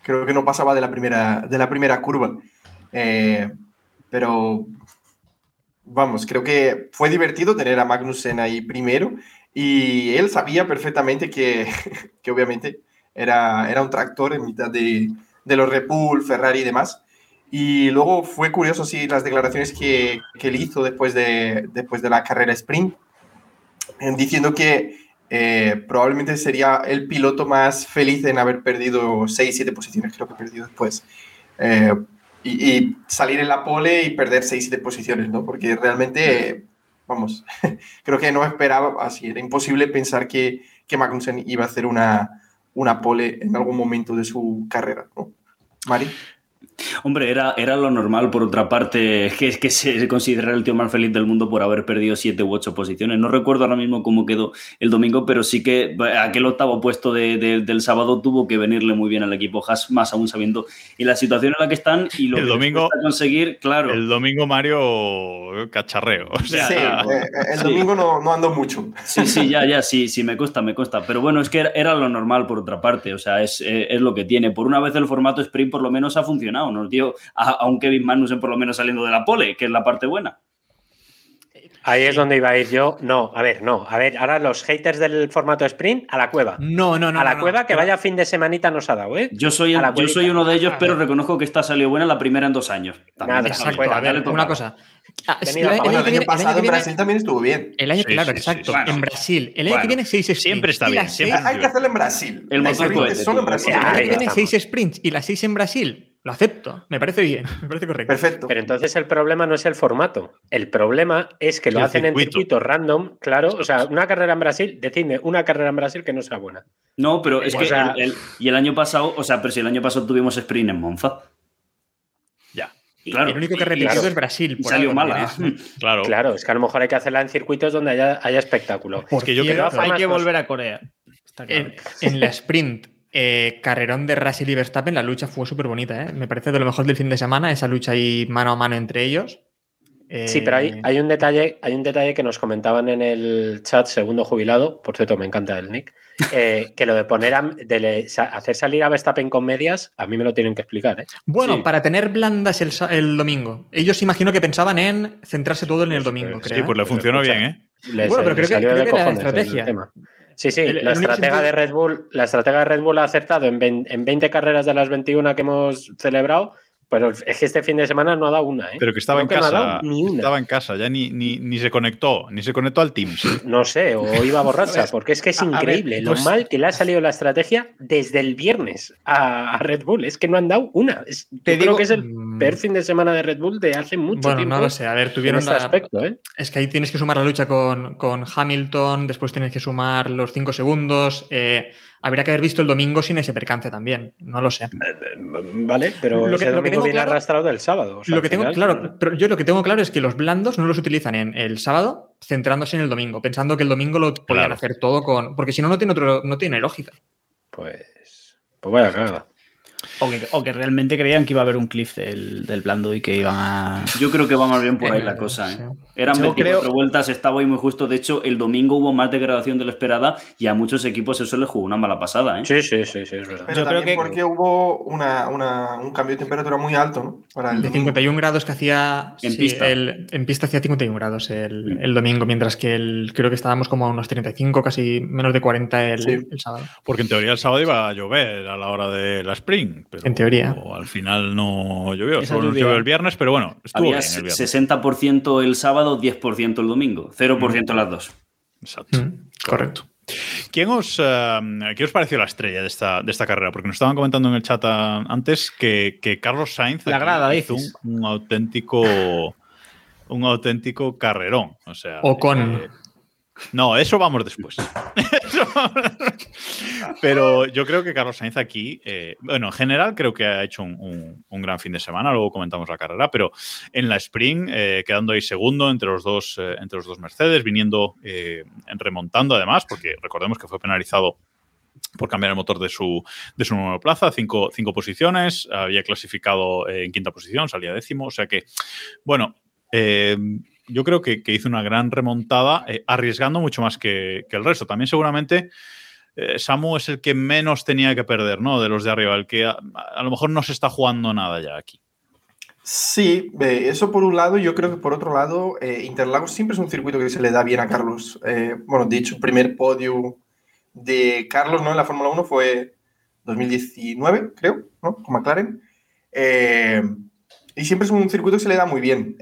creo que no pasaba de la primera, de la primera curva. Eh, pero vamos, creo que fue divertido tener a Magnussen ahí primero y él sabía perfectamente que, <laughs> que obviamente era, era un tractor en mitad de, de los Red Bull, Ferrari y demás. Y luego fue curioso, sí, las declaraciones que, que él hizo después de, después de la carrera sprint, <laughs> diciendo que eh, probablemente sería el piloto más feliz en haber perdido 6, 7 posiciones, creo que perdido después. Eh, y, y, salir en la pole y perder 6, 7 posiciones, ¿no? Porque realmente, vamos, <laughs> creo que no esperaba, así, era imposible pensar que, que Magnussen iba a hacer una, una pole en algún momento de su carrera, ¿no? Mari. Hombre, era, era lo normal, por otra parte, que, que se considera el tío más feliz del mundo por haber perdido siete u ocho posiciones. No recuerdo ahora mismo cómo quedó el domingo, pero sí que aquel octavo puesto de, de, del sábado tuvo que venirle muy bien al equipo Haas, más aún sabiendo y la situación en la que están y lo el que domingo, conseguir, claro. El domingo Mario cacharreo. O sea, sí, <laughs> eh, el domingo sí. no, no ando mucho. Sí, sí, ya, ya, sí, sí, me cuesta, me cuesta. Pero bueno, es que era, era lo normal por otra parte, o sea, es, es, lo que tiene. Por una vez el formato sprint por lo menos ha funcionado, nos dio a, a un Kevin Magnussen por lo menos saliendo de la pole, que es la parte buena. Ahí es donde iba a ir yo. No, a ver, no. A ver, ahora los haters del formato sprint a la cueva. No, no, no. A la no, cueva no, que vaya fin de semanita nos ha dado, ¿eh? Yo soy, el, yo soy uno de ellos, pero reconozco que esta salió buena la primera en dos años. También Nada, exacto. A ver, una cosa. Ah, el, año, bueno, el, año, pasado en Brasil también estuvo bien. El año, sí, claro, sí, exacto. Sí, en Brasil. El año bueno, que viene, seis sprints. Siempre está bien. Siempre hay que hacerlo en Brasil. El motor. Solo en Brasil. El año que viene, seis sprints y las seis en Brasil Lo acepto, me parece bien, me parece correcto. Perfecto. Pero entonces el problema no es el formato. El problema es que lo El hacen en circuito. circuitos random, claro. O sea, una carrera en Brasil, decidme una carrera en Brasil que no sea buena. No, pero es O que sea- el- el- y el año pasado, o sea, pero si el año pasado tuvimos sprint en Monza. Ya. Y- Claro. El único que repetido claro. es Brasil. Y por salió algo mala. también, ¿eh? <laughs> Claro. Claro, es que a lo mejor hay que hacerla en circuitos donde haya, haya espectáculo. Por que yo creo- Hay Además, que volver a Corea. Está claro. En, en la sprint, eh, carrerón de Russell y Verstappen, la lucha fue súper bonita. ¿eh? Me parece de lo mejor del fin de semana, esa lucha ahí mano a mano entre ellos. Sí, pero hay, Eh, hay un detalle, hay un detalle que nos comentaban en el chat segundo jubilado, por cierto, me encanta el nick, eh, que lo de poner a, de le- sa- hacer salir a Verstappen con medias, a mí me lo tienen que explicar, ¿eh? Bueno, Sí. para tener blandas el, domingo. Ellos imagino que pensaban en centrarse todo en el domingo, creo. Sí, pues le funcionó bien, ¿eh? Les- Bueno, pero creo que- creo que la estrategia. Sí, sí, El- el la único estratega de Red Bull, la estratega de Red Bull ha acertado en, vein- en 20 carreras de las 21 que hemos celebrado, pero es que este fin de semana no ha dado una, ¿eh? Pero que estaba Creo en que no ha casa. dado ni una. estaba en casa, ya ni, ni, ni se conectó, ni se conectó al Teams. No sé, o iba borracha, <laughs> porque es que es a- a ver, increíble lo pues- mal que le ha salido la estrategia desde el viernes a, a Red Bull. Es que no han dado una. Es- Te creo digo- que es el Mm. peor fin de semana de Red Bull de hace mucho Bueno, tiempo. no lo sé. A ver, tuvieron este la- aspecto, ¿eh? Es que ahí tienes que sumar la lucha con, con Hamilton, después tienes que sumar los 5 segundos. eh, habría que haber visto el domingo sin ese percance también. No lo sé. Vale, pero Lo que- ese lo que domingo tengo viene claro- arrastrado del sábado. o sea, lo que tengo final- claro, pero yo lo que tengo claro es que los blandos no los utilizan en el sábado centrándose en el domingo, pensando que el domingo lo podían Claro. hacer todo con. Porque si no, no tiene otro, no tiene lógica. Pues, pues vaya cagada. O que, o que realmente creían que iba a haber un cliff del, del blando y que iban a. Yo creo que va más bien por ahí Eh, la cosa. ¿eh? Eran Yo 24 creo- vueltas, estaba ahí muy justo. De hecho, el domingo hubo más degradación de lo esperada y a muchos equipos eso les jugó una mala pasada. ¿eh? Sí, sí, sí, sí, es verdad. Pero Yo creo que- porque hubo una, una- un cambio de temperatura muy alto, ¿no? Para el De domingo. 51 grados que hacía. En sí, pista. el- en pista hacía 51 grados el, Mm. el domingo, mientras que el, creo que estábamos como a unos 35, casi menos de 40 el, Sí. el sábado. Porque en teoría el sábado iba a llover a la hora de la Spring. Pero En teoría. Al final no llovió. Esa Solo llovió el viernes, pero bueno, estuvo Había bien el viernes. 60% el sábado, 10% el domingo, 0% Mm. las dos. Exacto. Mm, correcto. ¿Quién os, eh, ¿Qué os pareció la estrella de esta, de esta carrera? Porque nos estaban comentando en el chat ah, antes que, que Carlos Sainz La grada, hizo un auténtico un auténtico carrerón. O sea, O con. eh, no, <laughs> eso vamos después. Pero yo creo que Carlos Sainz aquí, eh, bueno, en general creo que ha hecho un, un- un gran fin de semana, luego comentamos la carrera, pero en la sprint, eh, quedando ahí segundo entre los dos, eh, entre los dos Mercedes, viniendo remontando además, porque recordemos que fue penalizado por cambiar el motor de su, de su monoplaza, cinco, cinco posiciones, había clasificado en quinta posición, salía décimo, o sea que, bueno, eh, yo creo que, que hizo una gran remontada, eh, arriesgando mucho más que, que el resto. También seguramente eh, Samu es el que menos tenía que perder, ¿no? De los de arriba, el que a, lo mejor no se está jugando nada ya aquí. Sí, eso por un lado, yo creo que por otro lado, eh, Interlagos siempre es un circuito que se le da bien a Carlos. Eh, bueno, de el primer podio de Carlos ¿no? en la Fórmula 1 fue 2019, creo, ¿no? con McLaren. Y siempre es un circuito que se le da muy bien.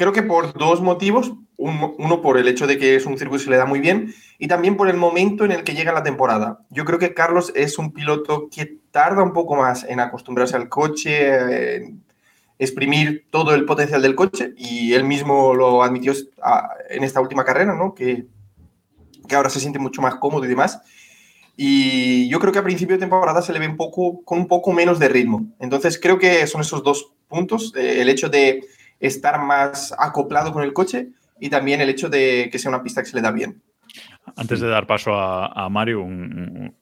Creo que por dos motivos. Un- uno por el hecho de que es un circuito que se le da muy bien y también por el momento en el que llega la temporada. Yo creo que Carlos es un piloto que tarda un poco más en acostumbrarse al coche, en exprimir todo el potencial del coche y él mismo lo admitió en esta última carrera, ¿no? Que, que ahora se siente mucho más cómodo y demás. Y yo creo que a principio de temporada se le ve un poco, con un poco menos de ritmo. Entonces creo que son esos dos puntos, eh, el hecho de estar más acoplado con el coche y también el hecho de que sea una pista que se le da bien. Antes de dar paso a, a Mario, un,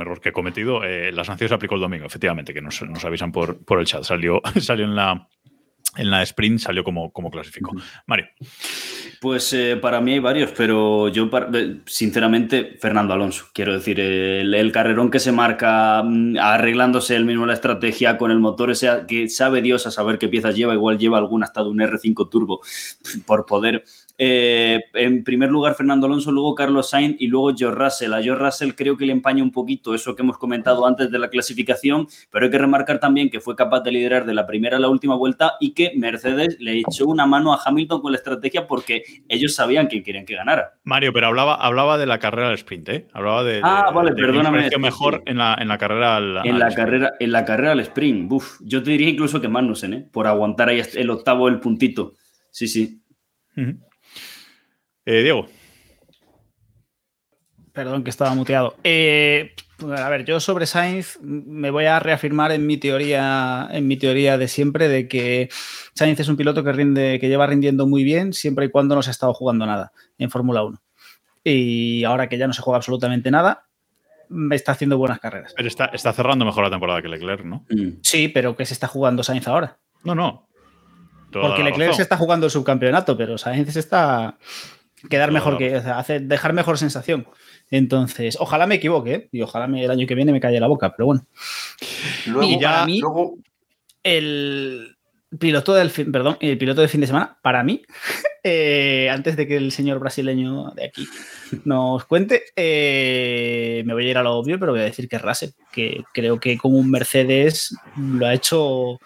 error que he cometido, eh, la sanción se aplicó el domingo, efectivamente, que nos, nos avisan por, por el chat. Salió, <laughs> salió en la, en la sprint, salió como, como clasificó. Mario. Pues eh, para mí hay varios, pero yo, eh, sinceramente, Fernando Alonso. Quiero decir, el, el carrerón que se marca mm, arreglándose él mismo la estrategia con el motor, ese que sabe Dios a saber qué piezas lleva, igual lleva alguna hasta de un R5 Turbo por poder eh, en primer lugar Fernando Alonso, luego Carlos Sainz y luego George Russell. A George Russell creo que le empaña un poquito eso que hemos comentado antes de la clasificación, pero hay que remarcar también que fue capaz de liderar de la primera a la última vuelta y que Mercedes le echó una mano a Hamilton con la estrategia porque ellos sabían que querían que ganara. Mario, pero hablaba, hablaba de la carrera al sprint, ¿eh? Hablaba de, Ah, de- vale, de perdóname, mejor. En, la, en la carrera al, En al la, sprint. carrera, en la carrera al sprint, buf, yo te diría incluso que Magnussen, ¿eh? por aguantar ahí el octavo, el puntito. Sí, sí. Ujú. Eh, Diego. Perdón, que estaba muteado. Eh, a ver, yo sobre Sainz me voy a reafirmar en mi teoría, en mi teoría de siempre, de que Sainz es un piloto que rinde, que lleva rindiendo muy bien siempre y cuando no se ha estado jugando nada en Fórmula 1. Y ahora que ya no se juega absolutamente nada, me está haciendo buenas carreras. Pero está, está cerrando mejor la temporada que Leclerc, ¿no? Mm. Sí, pero que se está jugando Sainz ahora. No, no. Toda Porque la Leclerc razón. se está jugando el subcampeonato, pero Sainz se está quedar mejor que o sea, hace, dejar mejor sensación. Entonces, ojalá me equivoque ¿eh? y ojalá me- el año que viene me calle la boca, pero bueno. Luego, Y para mí- luego El piloto del fin, perdón, el piloto del fin de semana, para mí, <laughs> eh, antes de que el señor brasileño de aquí nos cuente, eh, me voy a ir a lo obvio, pero voy a decir que es Russell, que creo que con un Mercedes lo ha hecho,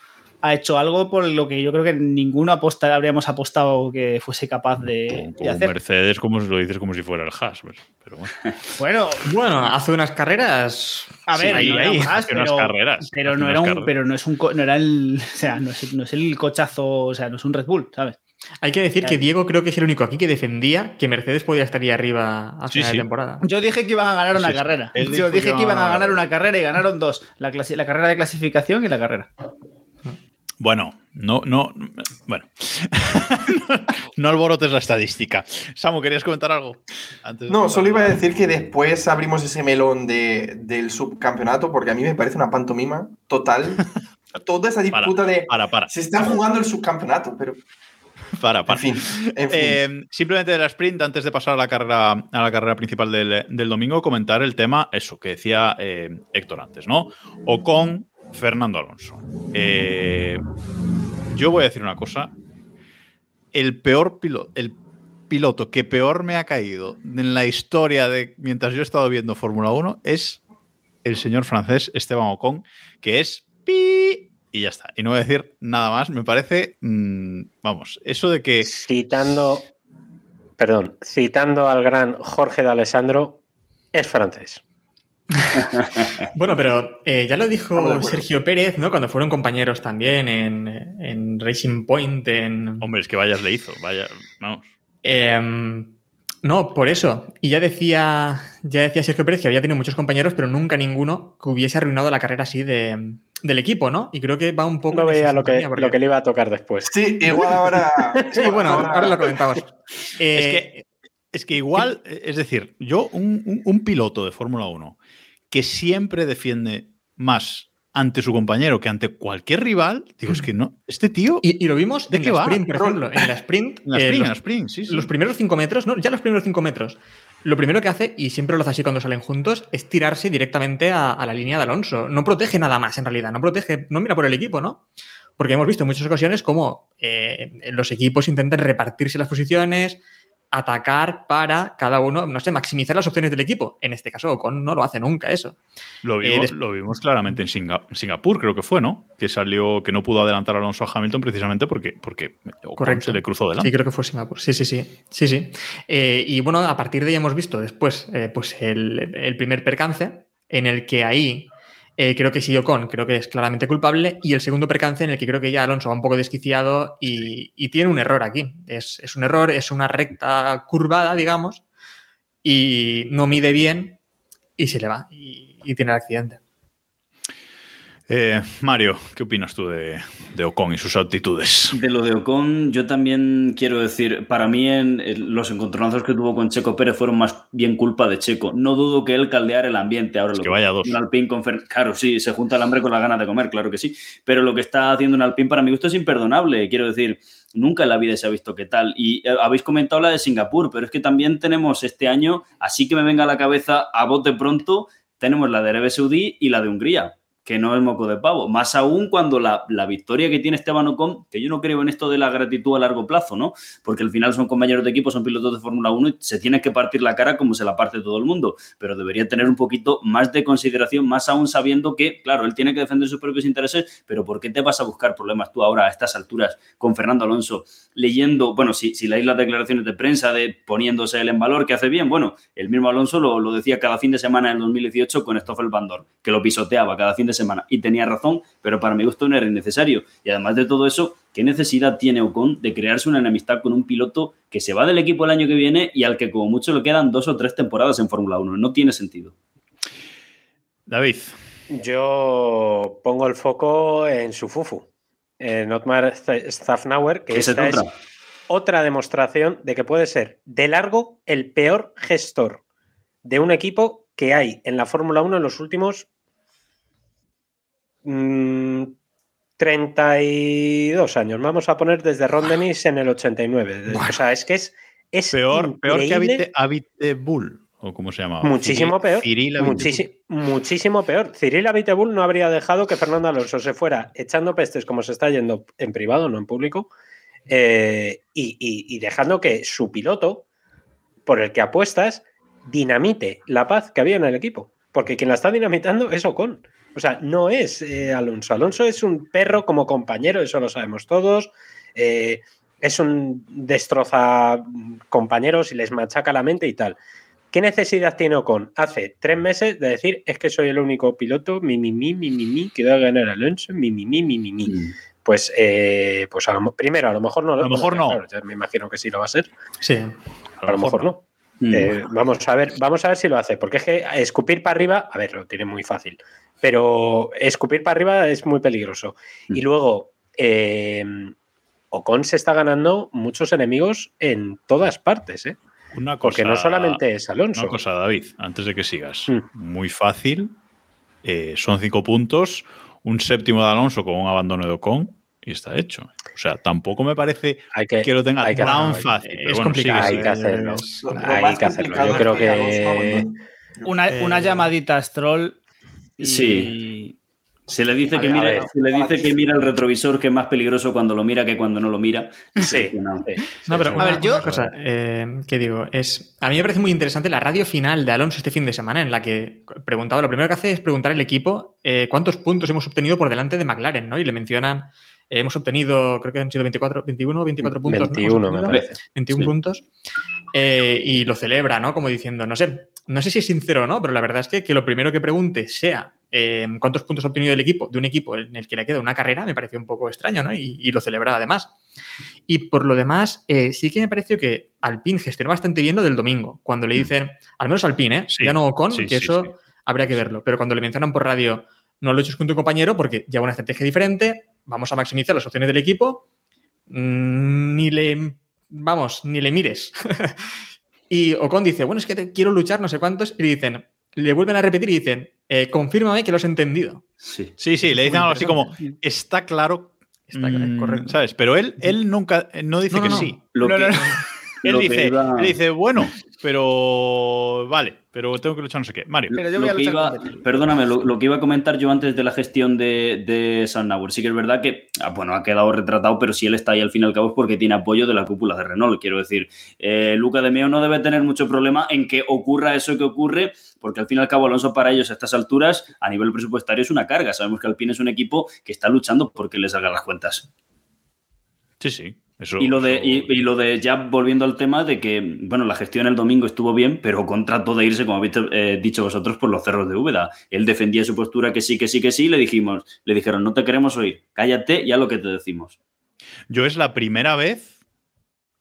ha hecho algo por lo que yo creo que ninguno aposta, habríamos apostado que fuese capaz de, de hacer. Mercedes, como lo dices como si fuera el Haas. Pero bueno. <laughs> Bueno, Bueno, hace unas carreras. a ver, ahí, no era ahí, Haas, unas pero, carreras, pero no unas era un, carreras. pero no es un, no era el, <laughs> o sea, no es, no es el cochazo, o sea, no es un Red Bull, ¿sabes? Hay que decir que. Diego creo que es el único aquí que defendía que Mercedes podía estar ahí arriba a Sí, final sí. de temporada. Yo dije que iban a ganar una Sí, sí. carrera. Yo dije que iban a ganar una carrera y ganaron dos. La, la carrera de clasificación y la carrera. Bueno, no, no, bueno. <laughs> no alborotes la estadística. Samu, ¿querías comentar algo? Antes No, solo iba a decir que después abrimos ese melón de, del subcampeonato, porque a mí me parece una pantomima total. <laughs> Toda esa Para, disputa de. para, para, Se está jugando el subcampeonato, pero. para, En para. fin. En fin. Eh, simplemente de la sprint, antes de pasar a la carrera, a la carrera principal del, del domingo, comentar el tema, eso que decía eh, Héctor antes, ¿no? O con Fernando Alonso. Eh, yo voy a decir una cosa. El peor piloto, el piloto que peor me ha caído en la historia de mientras yo he estado viendo Fórmula 1 es el señor francés Esteban Ocon, que es pi y ya está. Y no voy a decir nada más. Me parece, mm, vamos, eso de que Citando, perdón, citando al gran Jorge de Alessandro, es francés. <laughs> Bueno, pero eh, ya lo dijo. Sergio Pérez, ¿no? Cuando fueron compañeros también en, en Racing Point, en. Hombre, es que vayas le hizo, vaya, vamos. Em, no, por eso. Y ya decía, ya decía Sergio Pérez que había tenido muchos compañeros, pero nunca ninguno que hubiese arruinado la carrera así de, del equipo, ¿no? Y creo que va un poco. No veía lo que, porque- lo que le iba a tocar después. Sí, igual ahora. <laughs> Sí, bueno, ahora lo comentamos. Es Eh, que, es que igual, es decir, yo, un, un- un piloto de Fórmula 1 que siempre defiende más ante su compañero que ante cualquier rival, digo, es que no, este tío, y, y lo vimos ¿De en qué la va? sprint, por ejemplo. En la sprint. <laughs> en la eh, sprint, en los- la sprint, sí, sí. Los primeros cinco metros, no, ya los primeros cinco metros, lo primero que hace, y siempre lo hace así cuando salen juntos, es tirarse directamente a, a la línea de Alonso. No protege nada más, en realidad. No protege, no mira por el equipo, ¿no? Porque hemos visto en muchas ocasiones cómo eh, los equipos intentan repartirse las posiciones, atacar para cada uno, no sé, maximizar las opciones del equipo. En este caso, Ocon no lo hace nunca eso. Lo Eh, vimos, lo vimos claramente en Singa- Singapur, creo que fue, ¿no? Que salió, que no pudo adelantar a Alonso a Hamilton precisamente porque, porque Ocon Correcto. se le cruzó delante. Sí, creo que fue Singapur. Sí, sí, sí. sí, sí. Eh, y bueno, a partir de ahí hemos visto después eh, pues el, el primer percance, en el que ahí eh, creo que sí, Ocon creo que es claramente culpable, y el segundo percance en el que creo que ya Alonso va un poco desquiciado y, y tiene un error aquí. Es, es un error, es una recta curvada, digamos, y no mide bien y se le va y, y tiene el accidente. Eh, Mario, ¿qué opinas tú de, de Ocon y sus actitudes? De lo de Ocon, yo también quiero decir, para mí en, en los encontronazos que tuvo con Checo Pérez fueron más bien culpa de Checo. No dudo que él caldeara el ambiente ahora. Es lo que vaya dos. Un Alpine con Fer- Claro, sí, se junta el hambre con la gana de comer, claro que sí. Pero lo que está haciendo un Alpine para mi gusto es imperdonable. Quiero decir, nunca en la vida se ha visto qué tal. Y eh, habéis comentado la de Singapur, pero es que también tenemos este año, así que me venga a la cabeza a bote pronto, tenemos la de Arabia Saudí y la de Hungría que no el moco de pavo. Más aún cuando la, la, victoria que tiene Esteban Ocon, que yo no creo en esto de la gratitud a largo plazo, ¿no? Porque al final son compañeros de equipo, son pilotos de Fórmula 1 y se tienen que partir la cara como se la parte todo el mundo, pero debería tener un poquito más de consideración, más aún sabiendo que, claro, él tiene que defender sus propios intereses, pero ¿por qué te vas a buscar problemas tú ahora a estas alturas con Fernando Alonso leyendo, bueno, si, si leéis las declaraciones de prensa de poniéndose él en valor, que hace bien, bueno, el mismo Alonso lo, lo decía cada fin de semana en el 2018 con Stoffel Bandor, que lo pisoteaba cada fin de semana. Y tenía razón, pero para mi gusto no era innecesario. Y además de todo eso, ¿qué necesidad tiene Ocon de crearse una enemistad con un piloto que se va del equipo el año que viene y al que como mucho le quedan dos o tres temporadas en Fórmula 1? No tiene sentido. David. Yo pongo el foco en su Fufu, en Otmar Staffnauer, que esta es otra demostración de que puede ser de largo el peor gestor de un equipo que hay en la Fórmula 1 en los últimos mm, 32 años. Vamos a poner desde Ron Dennis en el 89. O sea, es que es, es Peor, peor que Habitebull, o cómo se llamaba. Muchísimo peor. Abiteboul. Muchísimo, muchísimo peor. Abiteboul no habría dejado que Fernando Alonso se fuera echando pestes como se está yendo en privado, no en público, eh, y, y- y dejando que su piloto, por el que apuestas, dinamite la paz que había en el equipo. Porque quien la está dinamitando es Ocon. O sea, no es eh, Alonso. Alonso es un perro como compañero, eso lo sabemos todos. Eh, es un destroza compañeros y les machaca la mente y tal. ¿Qué necesidad tiene Ocon? Hace tres meses de decir es que soy el único piloto, mi, mi, mi, mi, mi, mi, que va a ganar Alonso, mi, mi, mi, mi, mi, mi. Pues, eh, pues a lo, primero, a lo mejor no. A lo mejor no. claro, yo me imagino que sí lo va a ser. Sí. A lo mejor no. Mm. Eh, vamos a ver, vamos a ver si lo hace, porque es que escupir para arriba, a ver, lo tiene muy fácil, pero escupir para arriba es muy peligroso. Y Mm. luego, eh, Ocon se está ganando muchos enemigos en todas partes, ¿eh? Una cosa, porque no solamente es Alonso. Una cosa, David, antes de que sigas. Mm. Muy fácil. eh, son cinco puntos. Un séptimo de Alonso con un abandono de Ocon y está hecho. O sea, tampoco me parece Hay que, que lo tenga hay que- tan no, fácil. es pero bueno, complicado, sigue, hay que sigue. hacerlo. Hay que hacerlo. Yo creo que-. Una, una Eh, llamadita a Stroll. Y... Sí. Se le dice, A que, ver, mira, ver. se le dice que mira el retrovisor, que es más peligroso cuando lo mira que cuando no lo mira. Sí, No. sí, No, pero sí. una, A ver, yo- una cosa eh, que digo es, a mí me parece muy interesante la radio final de Alonso este fin de semana en la que preguntaba, lo primero que hace es preguntar al equipo eh, cuántos puntos hemos obtenido por delante de McLaren, ¿no? Y le mencionan, eh, hemos obtenido, creo que han sido 24, 21 o 24 puntos. ¿no? 21 me parece. 21 Sí. puntos. Eh, y lo celebra, ¿no? Como diciendo, no sé, no sé si es sincero o no, pero la verdad es que, que lo primero que pregunte sea eh, cuántos puntos ha obtenido el equipo de un equipo en el que le queda una carrera, me pareció un poco extraño, ¿no? Y, y lo celebra además. Y por lo demás, eh, sí que me pareció que Alpine gestionó bastante bien lo del domingo, cuando le dicen, al menos Alpine, ¿eh? Sí, ya no con, sí, que sí, eso habría que verlo, pero cuando le mencionan por radio, no lo eches con tu compañero porque lleva una estrategia diferente, vamos a maximizar las opciones del equipo, mm, ni le, vamos, ni le mires. <laughs> y Ocon dice, bueno, es que te quiero luchar, no sé cuántos, y le dicen, le vuelven a repetir y dicen, eh, confírmame que lo has entendido. Sí. Sí, sí, le dicen algo así como, está claro. Está claro, mm, correcto. ¿Sabes? Pero él, él nunca, no dice No, no, que no. sí. Lo No, que- no, no. Él dice, iba- él dice, bueno, pero vale, pero tengo que luchar no sé qué. Mario. Pero yo Lo voy a que luchar iba- contra ti. perdóname, lo, lo que iba a comentar yo antes de la gestión de, de Sandauer. Sí que es verdad que, ah, bueno, ha quedado retratado, pero si él está ahí al fin y al cabo es porque tiene apoyo de la cúpula de Renault. Quiero decir, eh, Luca de Meo no debe tener mucho problema en que ocurra eso que ocurre, porque al fin y al cabo Alonso para ellos a estas alturas, a nivel presupuestario, es una carga. Sabemos que Alpine es un equipo que está luchando porque le salgan las cuentas. Sí, sí. Eso, Y lo, de, eso- y, y lo de ya volviendo al tema de que, bueno, la gestión el domingo estuvo bien, pero contrató de irse, como habéis eh, dicho vosotros, por los cerros de Úbeda. Él defendía su postura que sí, que sí, que sí, y le dijimos, le dijeron, no te queremos oír, cállate ya lo que te decimos. Yo es la primera vez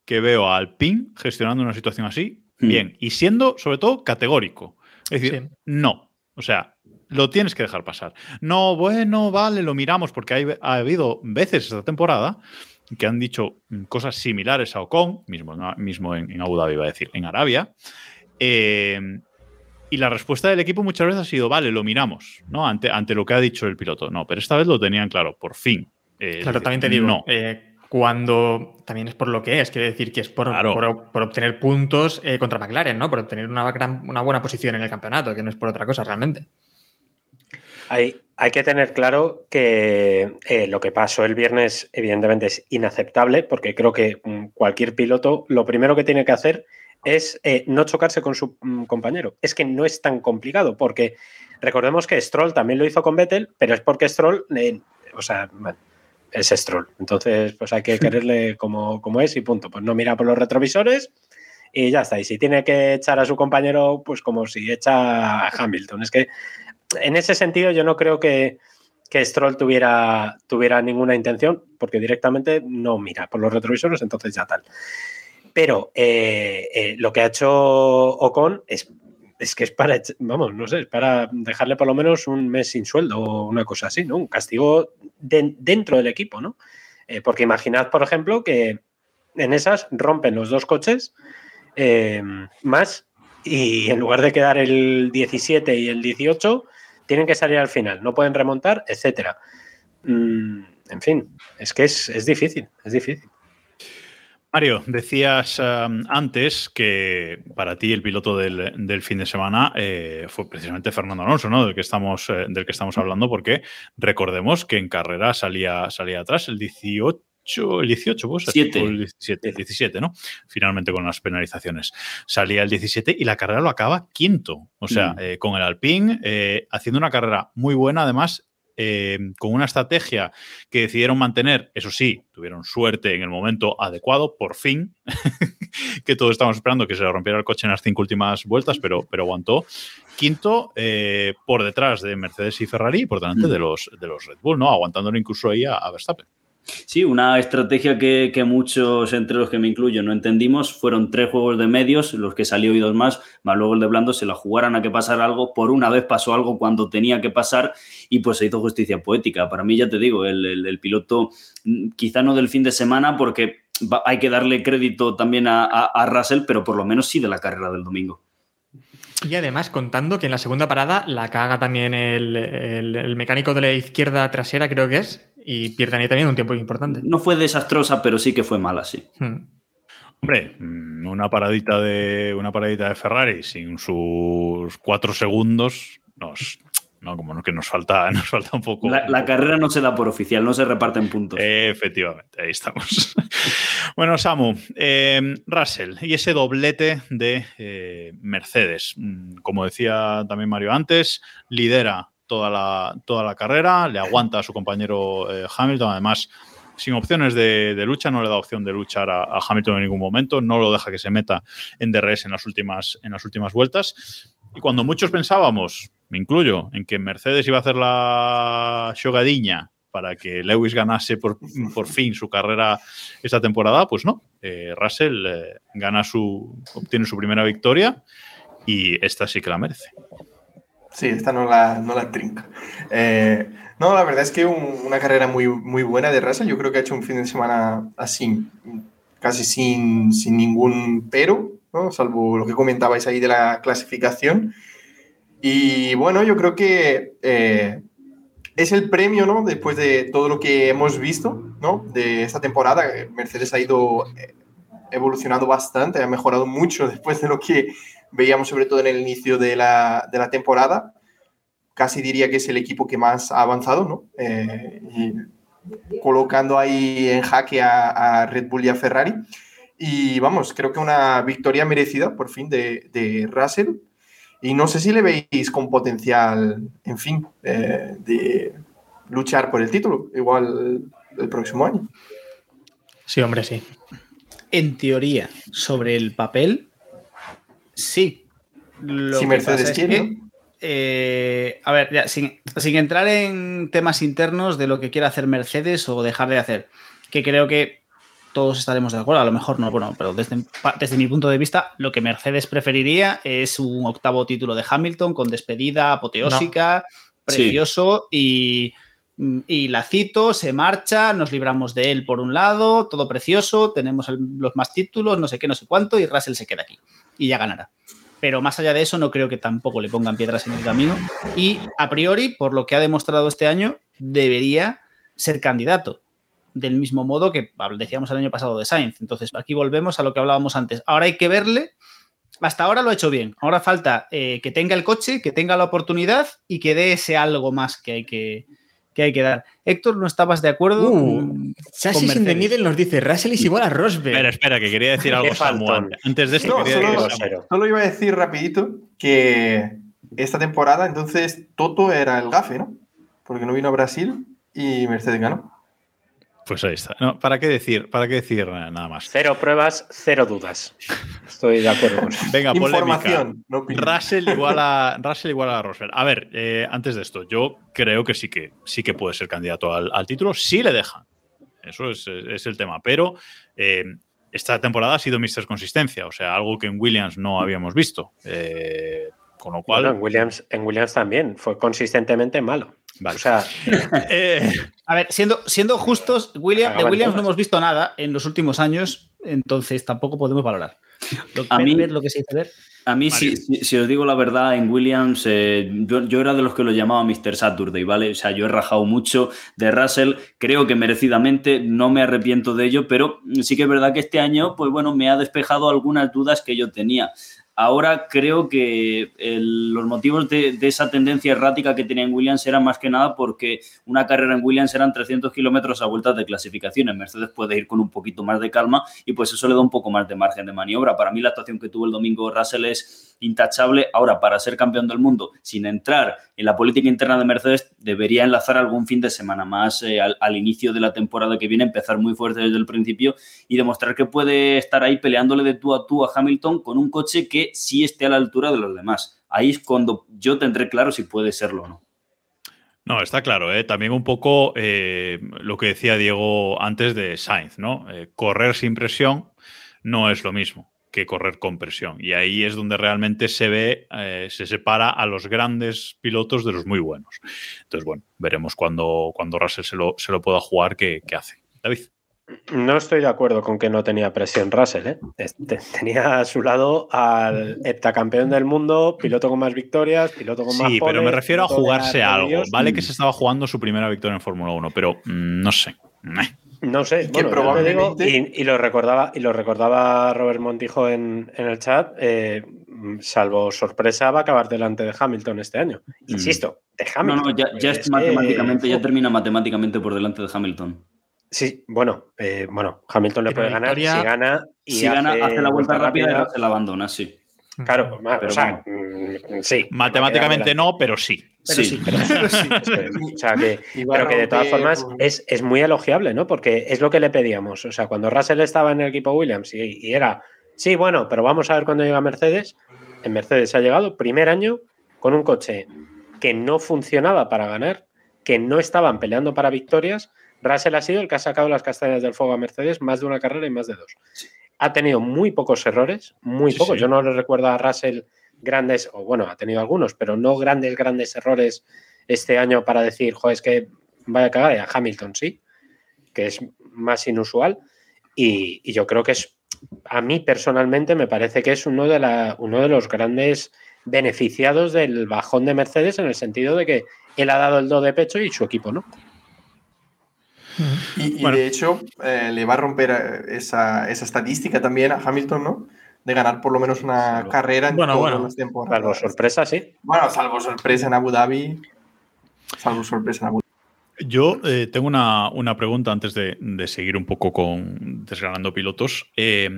que veo a Alpine gestionando una situación así Hmm. bien y siendo sobre todo categórico. Es decir, Sí. no. O sea, lo tienes que dejar pasar. No, bueno, vale, lo miramos porque hay- ha habido veces esta temporada que han dicho cosas similares a Ocon, mismo, mismo en, en Abu Dhabi, iba a decir, en Arabia. Eh, y la respuesta del equipo muchas veces ha sido, vale, lo miramos, ¿no? Ante, ante lo que ha dicho el piloto. No, pero esta vez lo tenían claro, por fin. Eh, Claro, decir, también te digo, No. eh, cuando también es por lo que es, quiere decir que es por, Claro. por, por obtener puntos eh, contra McLaren, ¿no? Por obtener una, gran- una buena posición en el campeonato, que no es por otra cosa realmente. Hay, hay que tener claro que eh, lo que pasó el viernes, evidentemente, es inaceptable, porque creo que mm, cualquier piloto lo primero que tiene que hacer es eh, no chocarse con su mm, compañero. Es que no es tan complicado, porque recordemos que Stroll también lo hizo con Vettel, pero es porque Stroll, eh, o sea, es Stroll. Entonces, pues hay que quererle como, como es y punto. Pues no mira por los retrovisores y ya está. Y si tiene que echar a su compañero, pues como si echa a Hamilton. Es que en ese sentido yo no creo que, que Stroll tuviera, tuviera ninguna intención, porque directamente no mira por los retrovisores, entonces ya tal. Pero eh, eh, lo que ha hecho Ocon es, es que es para, vamos, no sé, es para dejarle por lo menos un mes sin sueldo o una cosa así, ¿no? Un castigo dentro del equipo, ¿no? Eh, porque imaginad, por ejemplo, que en esas rompen los dos coches más y en lugar de quedar el 17 y el 18, tienen que salir al final, no pueden remontar, etcétera. Mm, en fin, es que es, difícil, es difícil. Mario, decías um, antes que para ti el piloto del, fin de semana eh, fue precisamente Fernando Alonso, ¿no? Del que estamos, eh, del que estamos hablando, porque recordemos que en carrera salía, salía atrás el 18 el 18, pues, el 17, 17, ¿no? Finalmente con las penalizaciones. Salía el 17 y la carrera lo acaba quinto. O sea, mm. eh, con el Alpine, eh, haciendo una carrera muy buena, además, eh, con una estrategia que decidieron mantener, eso sí, tuvieron suerte en el momento adecuado, por fin, <laughs> que todos estábamos esperando que se le rompiera el coche en las cinco últimas vueltas, pero, pero aguantó. Quinto, por detrás de Mercedes y Ferrari y por delante mm. de, los, de los Red Bull, ¿no? Aguantándolo incluso ahí a Verstappen. Sí, una estrategia que, muchos, entre los que me incluyo, no entendimos. Fueron tres juegos de medios, los que salió y dos más, más luego el de Blando se la jugaran a que pasara algo. Por una vez pasó algo cuando tenía que pasar y pues se hizo justicia poética. Para mí, ya te digo, el, piloto, mm, quizá no del fin de semana, porque hay que darle crédito también a, Russell, pero por lo menos sí de la carrera del domingo. Y además, contando que en la segunda parada la caga también el, mecánico de la izquierda trasera, creo que es, y pierden ahí también un tiempo importante. No fue desastrosa, pero sí que fue mala, sí. Hmm. Hombre, una paradita de una paradita de Ferrari sin sus cuatro segundos nos, no, como que nos falta, <laughs> nos falta un poco. La, carrera no se da por oficial, no se reparten puntos. efectivamente, ahí estamos. <laughs> bueno, Samu, eh, Russell y ese doblete de eh, Mercedes. Mm, como decía también Mario antes, lidera toda la, toda la carrera, le aguanta a su compañero eh, Hamilton, además sin opciones de, lucha, no le da opción de luchar a, Hamilton en ningún momento, no lo deja que se meta en DRS en las últimas, en las últimas vueltas. Y cuando muchos pensábamos, me incluyo, en que Mercedes iba a hacer la shogadiña para que Lewis ganase por, fin su carrera esta temporada, pues no. Eh, Russell eh, gana su, obtiene su primera victoria y esta sí que la merece. Sí, esta no la, no la trinca. Eh, no, la verdad es que una carrera muy, muy buena de Russell. Yo creo que ha hecho un fin de semana así, casi sin, sin ningún pero, ¿no? salvo lo que comentabais ahí de la clasificación. Y bueno, yo creo que eh, es el premio, ¿no? Después de todo lo que hemos visto, ¿no? De esta temporada, Mercedes ha ido eh, evolucionando bastante, ha mejorado mucho después de lo que veíamos sobre todo en el inicio de la, de la temporada. Casi diría que es el equipo que más ha avanzado, ¿no? Eh, colocando ahí en jaque a, Red Bull y a Ferrari. Y vamos, creo que una victoria merecida por fin de, de Russell. Y no sé si le veis con potencial, en fin, eh, de luchar por el título, igual el próximo año. Sí, hombre, sí. En teoría, sobre el papel, Sí. si Mercedes quiere. Eh, a ver, ya, sin, entrar en temas internos de lo que quiera hacer Mercedes o dejar de hacer, que creo que todos estaremos de acuerdo, a lo mejor no, bueno, pero desde, desde mi punto de vista, lo que Mercedes preferiría es un octavo título de Hamilton con despedida apoteósica, precioso y, y la cito, se marcha, nos libramos de él por un lado, todo precioso, tenemos los más títulos, no sé qué, no sé cuánto, y Russell se queda aquí y ya ganará. Pero más allá de eso, no creo que tampoco le pongan piedras en el camino. Y a priori, por lo que ha demostrado este año, debería ser candidato. Del mismo modo que decíamos el año pasado de Sainz. Entonces, aquí volvemos a lo que hablábamos antes. Ahora hay que verle hasta ahora lo ha hecho bien. Ahora falta eh, que tenga el coche, que tenga la oportunidad y que dé ese algo más que hay que, que, hay que dar. Héctor, ¿no estabas de acuerdo? Uh, Chassis in the Middle nos dice Russell es igual a Rosberg. Espera, espera, que quería decir algo antes. De esto, No, quería solo, solo iba a decir rapidito que esta temporada entonces Toto era el gafe, ¿no? Porque no vino a Brasil y Mercedes ganó. Pues ahí está. No, ¿Para qué decir? ¿Para qué decir nada más? Cero pruebas, cero dudas. Estoy de acuerdo con eso. Venga, polémica. Información, no. Russell <laughs> igual a Russell igual a Rosberg. A ver, eh, antes de esto, yo creo que sí que sí que puede ser candidato al, al título, si le dejan. Eso es, es el tema. Pero eh, esta temporada ha sido Mr. Consistencia, o sea, algo que en Williams no habíamos visto. Eh, con lo cual. Bueno, en, Williams, en Williams también fue consistentemente malo. Vale. O sea, <laughs> eh, A ver, siendo, siendo justos, William, de Williams no hemos visto nada en los últimos años, entonces tampoco podemos valorar. Lo, A mí- ver lo que se dice ver. A mí, si- si os digo la verdad, en Williams, eh, yo, yo era de los que lo llamaba Mr. Saturday, ¿vale? O sea, yo he rajado mucho de Russell, creo que merecidamente, no me arrepiento de ello, pero sí que es verdad que este año, pues bueno, me ha despejado algunas dudas que yo tenía. Ahora creo que los motivos de, de esa tendencia errática que tenía en Williams eran más que nada porque una carrera en Williams eran 300 kilómetros a vueltas de clasificación. En Mercedes puede ir con un poquito más de calma y pues eso le da un poco más de margen de maniobra. Para mí la actuación que tuvo el domingo Russell es intachable. Ahora, para ser campeón del mundo, sin entrar en la política interna de Mercedes, debería enlazar algún fin de semana más eh, al, inicio de la temporada que viene, empezar muy fuerte desde el principio y demostrar que puede estar ahí peleándole de tú a tú a Hamilton con un coche que sí esté a la altura de los demás. Ahí es cuando yo tendré claro si puede serlo o no. No, está claro, ¿eh? también un poco eh, lo que decía Diego antes de Sainz, ¿no? Correr sin presión no es lo mismo que correr con presión. Y ahí es donde realmente se ve, eh, se separa a los grandes pilotos de los muy buenos. Entonces, bueno, veremos cuando, cuando Russell se lo, se lo pueda jugar qué, qué hace. David. no estoy de acuerdo con que no tenía presión Russell. ¿eh? Este- tenía a su lado al heptacampeón del mundo, piloto con más victorias, piloto con más Sí, pero me refiero a jugarse algo. Vale que se estaba jugando su primera victoria en Fórmula 1, pero mm, no sé. Meh. No sé, Y bueno, digo, probablemente- y, y lo recordaba, y lo recordaba Robert Montijo en, en el chat, eh, salvo sorpresa, va a acabar delante de Hamilton este año. Insisto, de No, Hamilton. no, ya, ya es Es que- matemáticamente, ya termina matemáticamente por delante de Hamilton. Sí, bueno, eh, bueno, Hamilton le Pero puede ganar si gana y Si gana, hace la vuelta rápida y Russell abandona, sí. Claro, ma- Pero o sea, mm, sí. Matemáticamente no, pero sí. Pero sí, Sí. pero, <laughs> o sea que, pero que de todas formas es, es muy elogiable, ¿no? Porque es lo que le pedíamos. O sea, cuando Russell estaba en el equipo Williams y, y era, sí, bueno, pero vamos a ver cuándo llega Mercedes. En Mercedes ha llegado primer año con un coche que no funcionaba para ganar, que no estaban peleando para victorias. Russell ha sido el que ha sacado las castañas del fuego a Mercedes más de una carrera y más de dos. Ha tenido muy pocos errores, muy Sí, pocos. sí. Yo no le recuerdo a Russell grandes, o bueno, ha tenido algunos, pero no grandes, grandes errores este año para decir, joder, es que vaya cagada. A Hamilton sí, que es más inusual. Y, y yo creo que es, a mí personalmente me parece que es uno de, la, uno de los grandes beneficiados del bajón de Mercedes en el sentido de que él ha dado el do de pecho y su equipo no. Y, y Bueno. de hecho, eh, le va a romper eh, esa, esa estadística también a Hamilton, ¿no? De ganar por lo menos una Salvo- carrera en Bueno, todas bueno. las temporadas. Salvo sorpresa, sí. Bueno, salvo sorpresa en Abu Dhabi. Salvo sorpresa en Abu Dhabi. Yo eh, tengo una, una pregunta antes de, de seguir un poco con desgranando pilotos. Eh,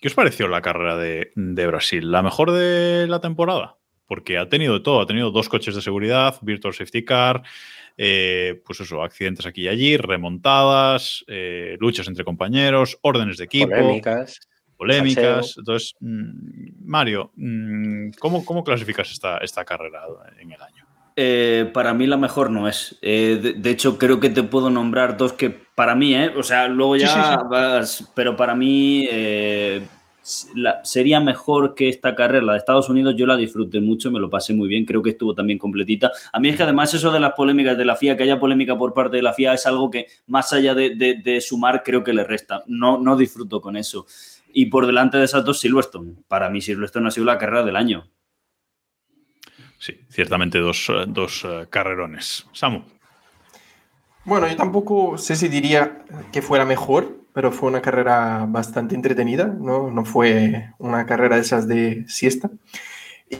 ¿Qué os pareció la carrera de, de Brasil? ¿La mejor de la temporada? Porque ha tenido de todo. Ha tenido dos coches de seguridad, Virtual Safety Car, eh, pues eso, accidentes aquí y allí, remontadas, eh, luchas entre compañeros, órdenes de equipo, Polémicas. Entonces, mm, Mario, mm, ¿cómo, ¿cómo clasificas esta, esta carrera en el año? Eh, para mí la mejor no es. Eh, de, de hecho, creo que te puedo nombrar dos que para mí, ¿eh? O sea, luego ya Sí, sí, sí. vas- pero para mí eh, la- sería mejor que esta carrera, la de Estados Unidos, yo la disfruté mucho, me lo pasé muy bien, creo que estuvo también completita. A mí es que además eso de las polémicas de la FIA, que haya polémica por parte de la FIA, es algo que más allá de, de- de sumar, creo que le resta. No, no disfruto con eso. Y por delante de esas dos, Silverstone. Para mí, Silverstone ha sido la carrera del año. Sí, ciertamente dos, eh, dos eh, carrerones. Samu. Bueno, yo tampoco sé si diría que fuera mejor, pero fue una carrera bastante entretenida, ¿no? No fue una carrera de esas de siesta.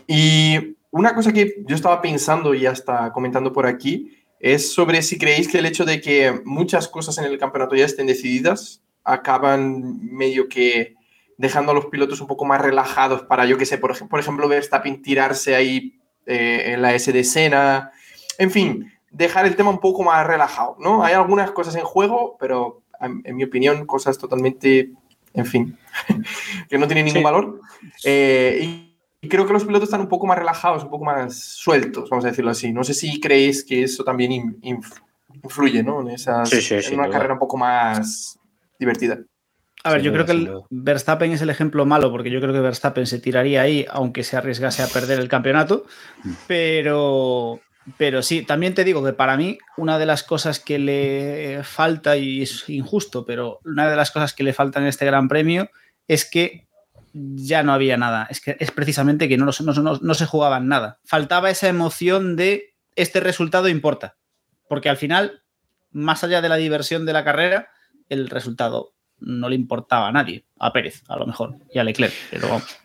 Y una cosa que yo estaba pensando y hasta comentando por aquí es sobre si creéis que el hecho de que muchas cosas en el campeonato ya estén decididas acaban medio que dejando a los pilotos un poco más relajados para, yo que sé, por, por ejemplo, Verstappen tirarse ahí eh, en la S de Sena, en fin, dejar el tema un poco más relajado, ¿no? Hay algunas cosas en juego, pero en, mi opinión, cosas totalmente, en fin, <laughs> que no tienen ningún Sí. valor. Eh, y, y creo que los pilotos están un poco más relajados, un poco más sueltos, vamos a decirlo así. No sé si creéis que eso también in- inf- influye, ¿no? En, esas, Sí, sí, en una duda. carrera un poco más divertida. A ver, Sin yo duda, creo que el. Verstappen es el ejemplo malo, porque yo creo que Verstappen se tiraría ahí, aunque se arriesgase a perder el campeonato. Pero, pero sí, también te digo que para mí, una de las cosas que le falta, y es injusto, pero una de las cosas que le falta en este Gran Premio es que ya no había nada. Es que es precisamente que no, no, no- no- no se jugaban nada. Faltaba esa emoción de este resultado importa. Porque al final, más allá de la diversión de la carrera, el resultado no le importaba a nadie. A Pérez, a lo mejor, y a Leclerc. Pero vamos.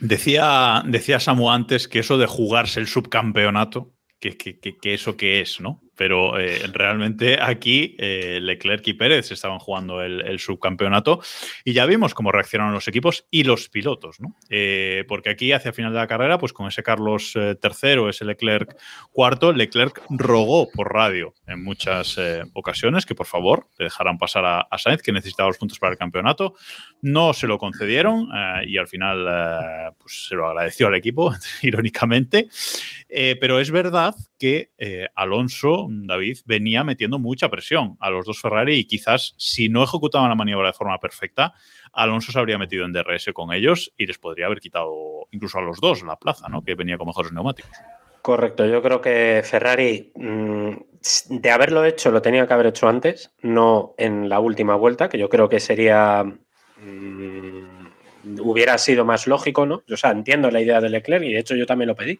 Decía, decía Samu antes que eso de jugarse el subcampeonato, que, que, que- que eso que es, ¿no? Pero eh, realmente aquí eh, Leclerc y Pérez estaban jugando el, subcampeonato y ya vimos cómo reaccionaron los equipos y los pilotos, ¿no? Eh, porque aquí, hacia el final de la carrera, pues con ese Carlos tercero, ese Leclerc cuarto, Leclerc rogó por radio en muchas ocasiones que por favor le dejaran pasar a, a Sainz, que necesitaba los puntos para el campeonato. No se lo concedieron y al final pues se lo agradeció al equipo, <laughs> irónicamente. Pero es verdad que eh, Alonso, David, venía metiendo mucha presión a los dos Ferrari y quizás si no ejecutaban la maniobra de forma perfecta, Alonso se habría metido en DRS con ellos y les podría haber quitado incluso a los dos la plaza, ¿no? que venía con mejores neumáticos. Correcto, yo creo que Ferrari, mm, de haberlo hecho, lo tenía que haber hecho antes, no en la última vuelta, que yo creo que sería. mm, hubiera sido más lógico, ¿no? O sea, entiendo la idea de Leclerc y de hecho yo también lo pedí.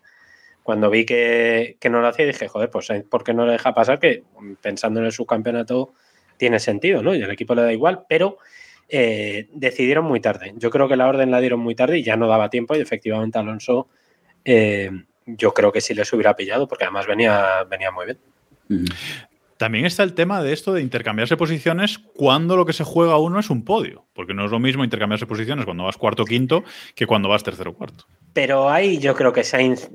Cuando vi que, que no lo hacía, dije, joder, pues ¿por qué no le deja pasar? Que mm, pensando en el subcampeonato tiene sentido, ¿no? Y al equipo le da igual, pero eh, decidieron muy tarde. Yo creo que la orden la dieron muy tarde y ya no daba tiempo y efectivamente Alonso. eh, yo creo que sí les hubiera pillado, porque además venía, venía muy bien. También está el tema de esto de intercambiarse posiciones cuando lo que se juega uno es un podio, porque no es lo mismo intercambiarse posiciones cuando vas cuarto o quinto que cuando vas tercero o cuarto. Pero ahí yo creo que Sainz,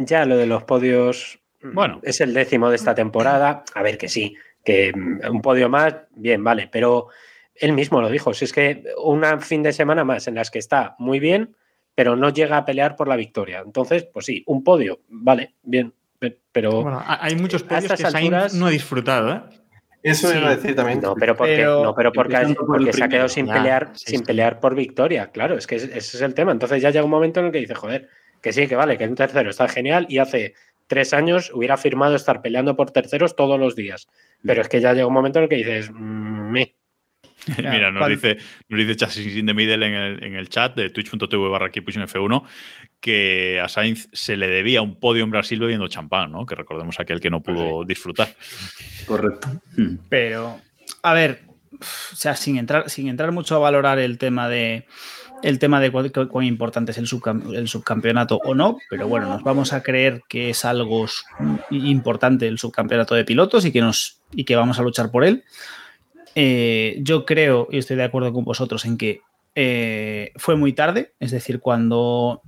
ya lo de los podios, Bueno. es el décimo de esta temporada. A ver que sí, que mm, un podio más, bien, vale, pero él mismo lo dijo, si es que un fin de semana más en las que está muy bien, pero no llega a pelear por la victoria. Entonces, pues sí, un podio, vale, bien, pe- pero... Bueno, ha- hay muchos podios que alturas- no ha disfrutado, ¿eh? Eso Sí. iba a decir también. No, pero porque, Pero- no, pero porque, por se ha quedado sin Ya, pelear, sí, sin sí. pelear por victoria. Claro, es que ese ese es el tema. Entonces ya llega un momento en el que dice, joder, que sí, que vale, que un tercero está genial y hace tres años hubiera firmado estar peleando por terceros todos los días. Pero es que ya llega un momento en el que dices, mm, me. <laughs> Mira, nos dice, nos dice Chassis in the Middle en el, en el chat de twitch.tv barra Keeppushing F1 que a Sainz se le debía un podio en Brasil bebiendo champán, ¿no? Que recordemos aquel que no pudo disfrutar. Correcto. Hmm. Pero, a ver, o sea, sin entrar, sin entrar mucho a valorar el tema de el tema de cuán, importante es el, subcam- el subcampeonato o no, pero bueno, nos vamos a creer que es algo importante el subcampeonato de pilotos y que nos y que vamos a luchar por él. Eh, yo creo y estoy de acuerdo con vosotros en que eh, fue muy tarde, es decir, cuando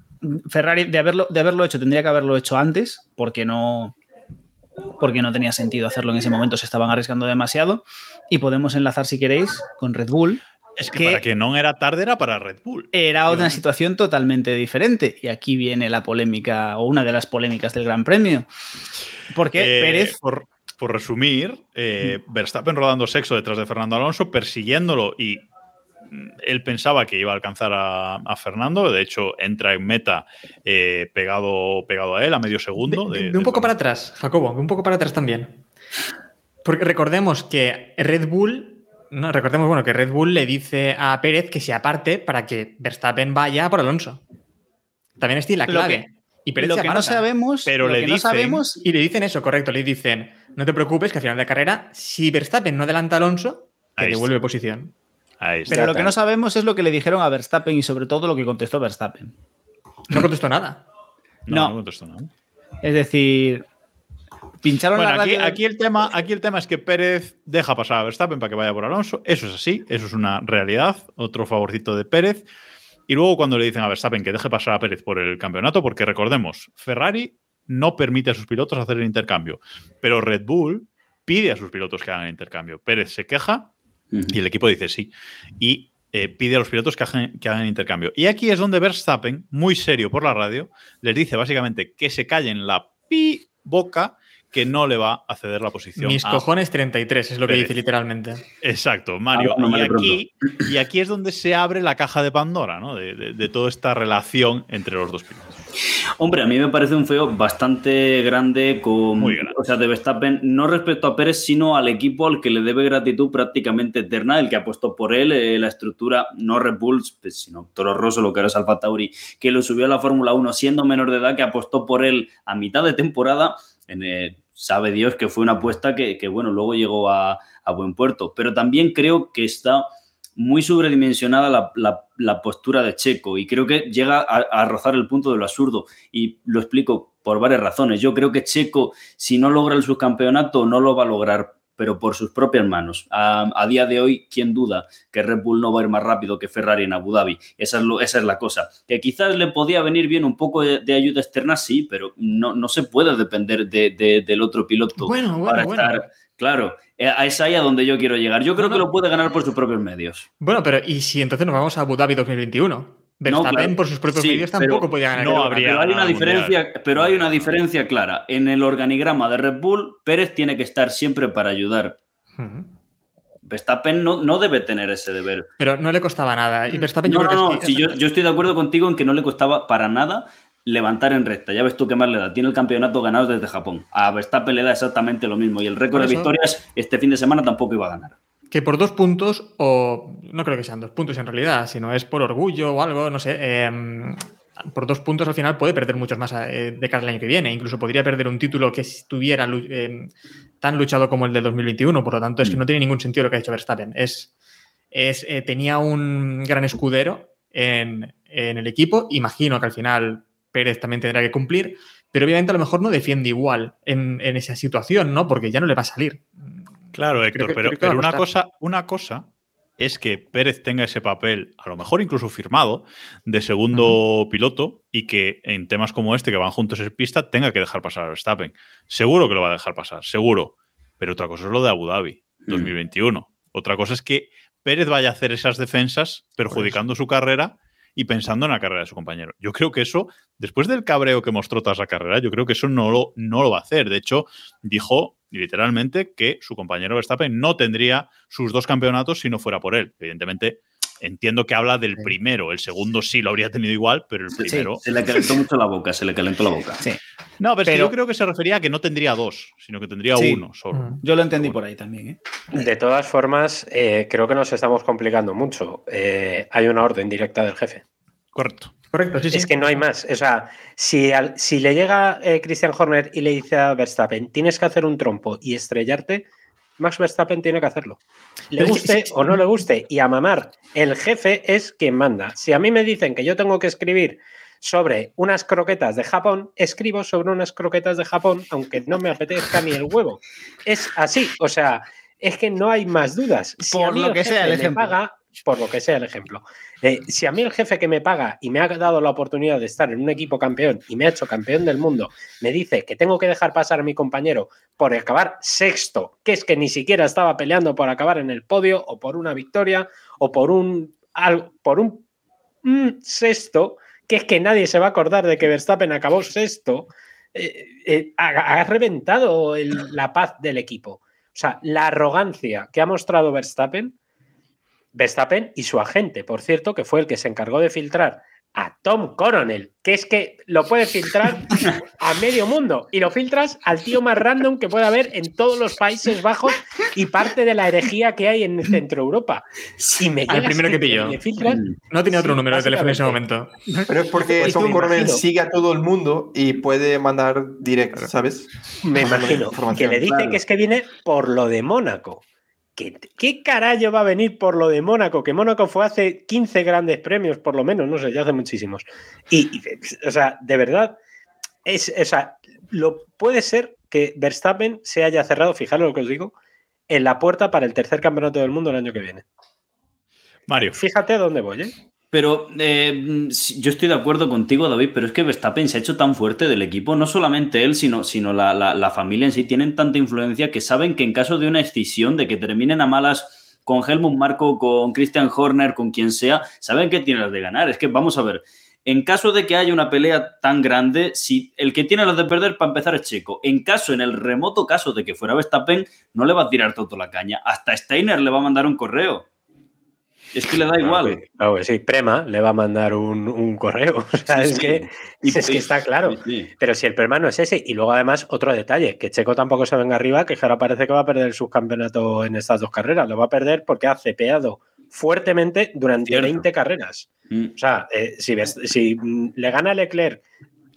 Ferrari de haberlo, de haberlo hecho tendría que haberlo hecho antes, porque no, porque no tenía sentido hacerlo en ese momento, se estaban arriesgando demasiado. Y podemos enlazar, si queréis, con Red Bull. Es que, Que- para que no era tarde era para Red Bull. Era una situación totalmente diferente. Y aquí viene la polémica, o una de las polémicas del Gran Premio. Porque Eh, Pérez. Por, por resumir, eh, Verstappen rodando sexo detrás de Fernando Alonso, persiguiéndolo y él pensaba que iba a alcanzar a, a Fernando. De hecho, entra en meta eh, pegado, pegado a él a medio segundo. Ve- de- un poco para atrás, Jacobo, ve un poco para atrás también. Porque recordemos que Red Bull, no, recordemos bueno, que Red Bull le dice a Pérez que se aparte para que Verstappen vaya por Alonso. También ahí la clave. que- y Pérez Lo se que no sabemos. Pero lo le que no dicen- sabemos. Y le dicen eso, correcto, le dicen, no te preocupes que al final de carrera, si Verstappen no adelanta a Alonso, te está. devuelve posición. Ahí está. Pero lo que no sabemos es lo que le dijeron a Verstappen y sobre todo lo que contestó Verstappen. No contestó nada. No, no. no contestó nada. Es decir, pincharon Bueno, la aquí, aquí el tema, aquí el tema es que Pérez deja pasar a Verstappen para que vaya por Alonso. Eso es así, eso es una realidad. Otro favorcito de Pérez. Y luego cuando le dicen a Verstappen que deje pasar a Pérez por el campeonato, porque recordemos, Ferrari no permite a sus pilotos hacer el intercambio, pero Red Bull pide a sus pilotos que hagan el intercambio. Pérez se queja y el equipo dice sí. Y eh, pide a los pilotos que hagan, que hagan el intercambio. Y aquí es donde Verstappen, muy serio por la radio, les dice básicamente que se callen la pi boca que no le va a ceder la posición. Mis a cojones 33, es lo que Pérez. dice literalmente. Exacto, Mario. Ah, y, aquí, y aquí es donde se abre la caja de Pandora, ¿no? De, de- de toda esta relación entre los dos pilotos. Hombre, a mí me parece un feo bastante grande con. Muy grande. O sea, de Verstappen, no respecto a Pérez, sino al equipo al que le debe gratitud prácticamente eterna, el que apostó por él, eh, la estructura, no Red Bulls, pues, sino Toro Rosso, lo que ahora es Alfa Tauri, que lo subió a la Fórmula 1 siendo menor de edad, que apostó por él a mitad de temporada. En, eh, sabe Dios que fue una apuesta que, que, bueno, luego llegó a, buen puerto. Pero también creo que está muy sobredimensionada la, la- la postura de Checo y creo que llega a, a rozar el punto de lo absurdo y lo explico por varias razones. Yo creo que Checo, si no logra el subcampeonato, no lo va a lograr, pero por sus propias manos. A, a día de hoy, ¿quién duda que Red Bull no va a ir más rápido que Ferrari en Abu Dhabi? Esa es, lo- esa es la cosa. Que quizás le podía venir bien un poco de, de ayuda externa, sí, pero no, no se puede depender de- de- del otro piloto Bueno, bueno, para bueno. estar... Claro, eh, es ahí a donde yo quiero llegar. Yo creo que lo puede ganar por sus propios medios. Bueno, pero ¿y si entonces nos vamos a Abu Dhabi 2021? Verstappen claro. por sus propios Sí, medios pero tampoco podía ganar. no habría- Pero hay una diferencia, pero hay una diferencia clara. En el organigrama de Red Bull, Pérez tiene que estar siempre para ayudar. Verstappen no, no debe tener ese deber. Pero no le costaba nada. Y Verstappen yo No, creo no, que no. Si yo, yo estoy de acuerdo contigo en que no le costaba para nada levantar en recta. Ya ves tú qué más le da. Tiene el campeonato ganado desde Japón. A Verstappen le da exactamente lo mismo. Y el récord de victorias este fin de semana tampoco iba a ganar. Que por dos puntos, o no creo que sean dos puntos en realidad, sino es por orgullo o algo, no sé, eh, por dos puntos al final puede perder muchos más eh, de cara al año que viene. Incluso podría perder un título que estuviera eh, tan luchado como el de 2021. Por lo tanto, es que no tiene ningún sentido lo que ha hecho Verstappen. Es, es, eh, tenía un gran escudero en, en el equipo. Imagino que al final Pérez también tendrá que cumplir, pero obviamente a lo mejor no defiende igual en, en esa situación, ¿no? Porque ya no le va a salir. Claro, Héctor, que- pero, pero una, cosa, una cosa es que Pérez tenga ese papel, a lo mejor incluso firmado, de segundo piloto y que en temas como este, que van juntos en pista, tenga que dejar pasar a Verstappen. Seguro que lo va a dejar pasar, seguro. Pero otra cosa es lo de Abu Dhabi, 2021. Otra cosa es que Pérez vaya a hacer esas defensas perjudicando su carrera y pensando en la carrera de su compañero. Yo creo que eso, después del cabreo que mostró tras la carrera, yo creo que eso no lo, no lo va a hacer. De hecho, dijo literalmente que su compañero Verstappen no tendría sus dos campeonatos si no fuera por él. Evidentemente, entiendo que habla del primero. El segundo sí lo habría tenido igual, pero el primero. Se le calentó mucho la boca, se le calentó la boca. Sí. No, pero, es que Pero- yo creo que se refería a que no tendría dos, sino que tendría Sí. uno solo. Yo lo entendí por ahí también. ¿eh? De todas formas, eh, creo que nos estamos complicando mucho. Eh, hay una orden directa del jefe. Correcto. Correcto, sí, sí. Es que no hay más. O sea, si, al- si le llega eh, Christian Horner y le dice a Verstappen, tienes que hacer un trompo y estrellarte, Max Verstappen tiene que hacerlo. Le guste o no le guste. Y a mamar, el jefe es quien manda. Si a mí me dicen que yo tengo que escribir sobre unas croquetas de Japón, escribo sobre unas croquetas de Japón, aunque no me apetezca ni el huevo. Es así. O sea, es que no hay más dudas. Si Por a mí lo que sea el ejemplo. paga, por lo que sea el ejemplo. Eh, si a mí el jefe que me paga y me ha dado la oportunidad de estar en un equipo campeón y me ha hecho campeón del mundo, me dice que tengo que dejar pasar a mi compañero por acabar sexto, que es que ni siquiera estaba peleando por acabar en el podio o por una victoria o por un, por un mm, sexto, que es que nadie se va a acordar de que Verstappen acabó sexto, eh, eh, ha, reventado la paz del equipo. O sea, la arrogancia que ha mostrado Verstappen Verstappen y su agente, por cierto, que fue el que se encargó de filtrar a Tom Coronel, que es que lo puede filtrar a medio mundo y lo filtras al tío más random que pueda haber en todos los Países Bajos y parte de la herejía que hay en Centro Europa. Y me Al primero que pilló. filtras- No tenía otro Sí, número de teléfono en ese momento. Pero es porque Pues Tom Coronel imagino. sigue a todo el mundo y puede mandar direct, ¿sabes? Me imagino que le dice claro. que es que viene por lo de Mónaco. ¿Qué, ¿qué carajo va a venir por lo de Mónaco? Que Mónaco fue hace 15 grandes premios, por lo menos, no sé, ya hace muchísimos. Y, y, o sea, de verdad, es, o sea, lo puede ser que Verstappen se haya cerrado, fijaros lo que os digo, en la puerta para el tercer campeonato del mundo el año que viene. Mario. Fíjate a dónde voy, ¿eh? Pero eh, yo estoy de acuerdo contigo, David, pero es que Verstappen se ha hecho tan fuerte del equipo, no solamente él, sino, sino la, la, familia en sí, tienen tanta influencia que saben que en caso de una escisión, de que terminen a malas con Helmut Marco, con Christian Horner, con quien sea, saben que tienen las de ganar. Es que vamos a ver, en caso de que haya una pelea tan grande, si el que tiene las de perder para empezar es Checo, en caso, en el remoto caso de que fuera Verstappen, no le va a tirar todo la caña. Hasta Steiner le va a mandar un correo. Es que le da igual. Claro, sí, Prema le va a mandar un, un correo. <laughs> O sea, sí, es, sí. Que, y, es que está claro. Sí, Pero si el Prema no es ese. Y luego, además, otro detalle: que Checo tampoco se venga arriba, que ahora parece que va a perder el subcampeonato en estas dos carreras. Lo va a perder porque ha cepeado fuertemente durante Cierto. 20 carreras. Mm. O sea, eh, si, ves, si, le gana Leclerc,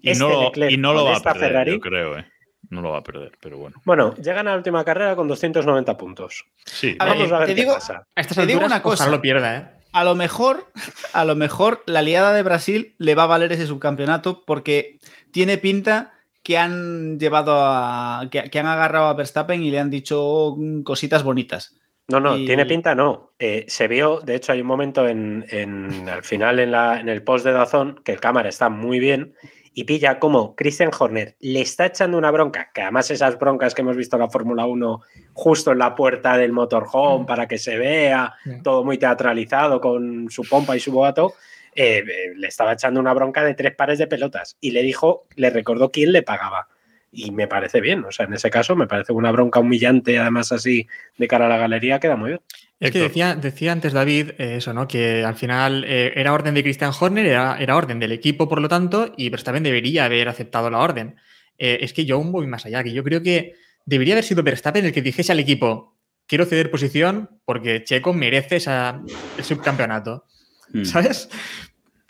y este no, Leclerc y no lo va a perder, Ferrari, yo creo, ¿eh? No lo va a perder, pero bueno. Bueno, llegan a la última carrera con 290 puntos. Sí. A ver, Vamos a ver te qué digo, pasa. A estas Te digo una cosa. lo pierda, ¿eh? a lo mejor, a lo mejor la liada de Brasil le va a valer ese subcampeonato porque tiene pinta que han llevado a. que, que han agarrado a Verstappen y le han dicho cositas bonitas. No, no, Y- tiene pinta, no. Eh, se vio, de hecho, hay un momento en, en- al final en, la, en el post de Dazón que el cámara está muy bien y pilla como Christian Horner le está echando una bronca, que además esas broncas que hemos visto en la Fórmula 1 justo en la puerta del motorhome para que se vea Mm. todo muy teatralizado con su pompa y su boato, eh, eh, le estaba echando una bronca de tres pares de pelotas y le dijo, le recordó quién le pagaba. Y me parece bien, o sea, en ese caso me parece una bronca humillante, además así de cara a la galería, queda muy bien. Es que decía, decía antes David eh, eso, ¿no? Que al final eh, era orden de Christian Horner, era, era orden del equipo, por lo tanto, y Verstappen debería haber aceptado la orden. Eh, es que yo aún voy más allá, que yo creo que debería haber sido Verstappen el que dijese al equipo, quiero ceder posición porque Checo merece esa, el subcampeonato. Mm. ¿Sabes?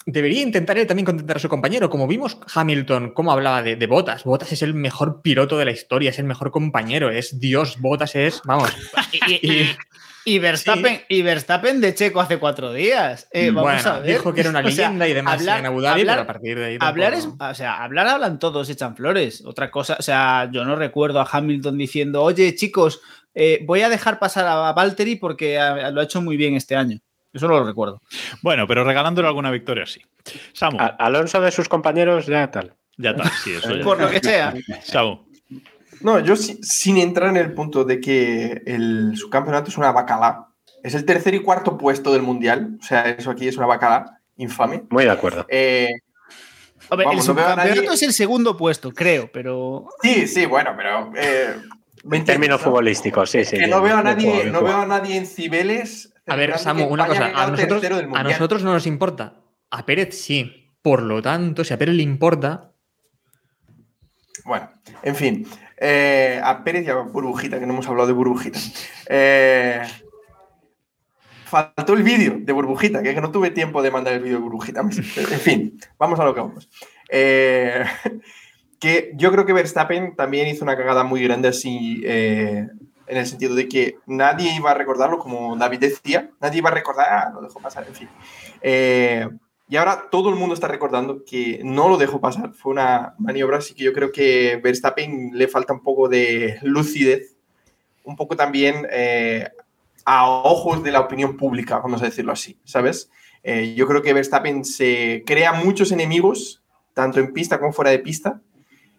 Debería intentar él también contentar a su compañero. Como vimos Hamilton, cómo hablaba de, de Botas. Botas es el mejor piloto de la historia, es el mejor compañero, es Dios. Botas es, vamos. Y, y- y <laughs> Verstappen, y Verstappen de Checo hace cuatro días. Eh, vamos bueno, a ver. dijo que era una <laughs> O sea, leyenda y demás hablar- en Abu Dhabi, hablar- pero a partir de ahí. Hablar es, o sea, hablar hablan todos, echan flores. Otra cosa, o sea, yo no recuerdo a Hamilton diciendo, oye, chicos, eh, voy a dejar pasar a Valtteri porque ah, lo ha hecho muy bien este año. Eso no lo recuerdo. Bueno, pero regalándole alguna victoria, sí. Samu, A- Alonso de sus compañeros, ya tal. ya está, sí, eso ya. Por lo que sea. Samu. No, yo si- sin entrar en el punto de que el subcampeonato es una bacala. Es el tercer y cuarto puesto del mundial. O sea, eso aquí es una bacala infame. Muy de acuerdo. Eh, Vamos, el no subcampeonato nadie- es el segundo puesto, creo, pero. sí, sí, bueno, pero. eh, En términos ¿no? futbolísticos, sí, sí. que no veo a nadie, no veo a nadie en Cibeles. A ver, Samu, que una España cosa. A nosotros, a nosotros no nos importa. A Pérez sí. Por lo tanto, si a Pérez le importa, Bueno, en fin. eh, a Pérez y a Burbujita, que no hemos hablado de Burbujita. Eh, faltó el vídeo de Burbujita, que no tuve tiempo de mandar el vídeo de Burbujita. <laughs> En fin, vamos a lo que vamos. Eh, <laughs> que yo creo que Verstappen también hizo una cagada muy grande así, eh, en el sentido de que nadie iba a recordarlo, como David decía, nadie iba a recordar, ah, lo dejó pasar, en fin. Eh, y ahora todo el mundo está recordando que no lo dejó pasar. Fue una maniobra, así que yo creo que Verstappen le falta un poco de lucidez, un poco también eh, a ojos de la opinión pública, vamos a decirlo así, ¿sabes? Eh, yo creo que Verstappen se crea muchos enemigos, tanto en pista como fuera de pista,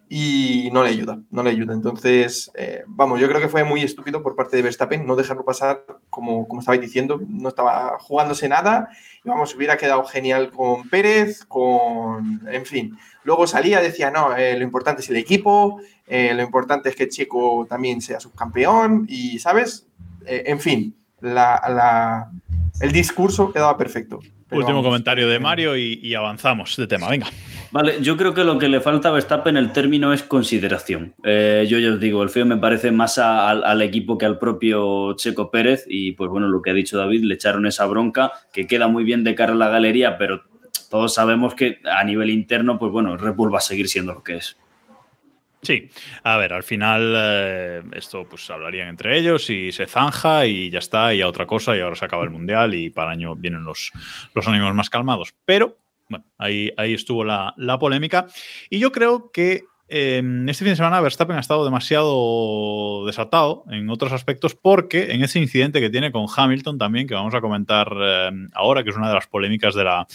y no le ayuda, no le ayuda. Entonces, eh, vamos, yo creo que fue muy estúpido por parte de Verstappen no dejarlo pasar, como, como estabais diciendo, no estaba jugándose nada, y vamos, hubiera quedado genial con Pérez, con, en fin. Luego salía, decía, no, eh, lo importante es el equipo, eh, lo importante es que Checo también sea subcampeón, y, ¿sabes? En fin, la, la- el discurso quedaba perfecto. Último vamos, comentario de Mario y, y avanzamos de tema. Venga. Vale, yo creo que lo que le falta a Verstappen el término es consideración. Eh, yo ya os digo, el feo me parece más al, equipo que al propio Checo Pérez y pues bueno, lo que ha dicho David, le echaron esa bronca que queda muy bien de cara a la galería, pero todos sabemos que a nivel interno, pues bueno, Red va a seguir siendo lo que es. Sí, a ver, al final eh, esto pues hablarían entre ellos y se zanja y ya está, y a otra cosa, y ahora se acaba el Mundial y para el año vienen los, los ánimos más calmados. Pero, bueno, ahí, ahí estuvo la, la polémica. Y yo creo que eh, este fin de semana Verstappen ha estado demasiado desatado en otros aspectos porque en ese incidente que tiene con Hamilton también, que vamos a comentar eh, ahora, que es una de las polémicas de la,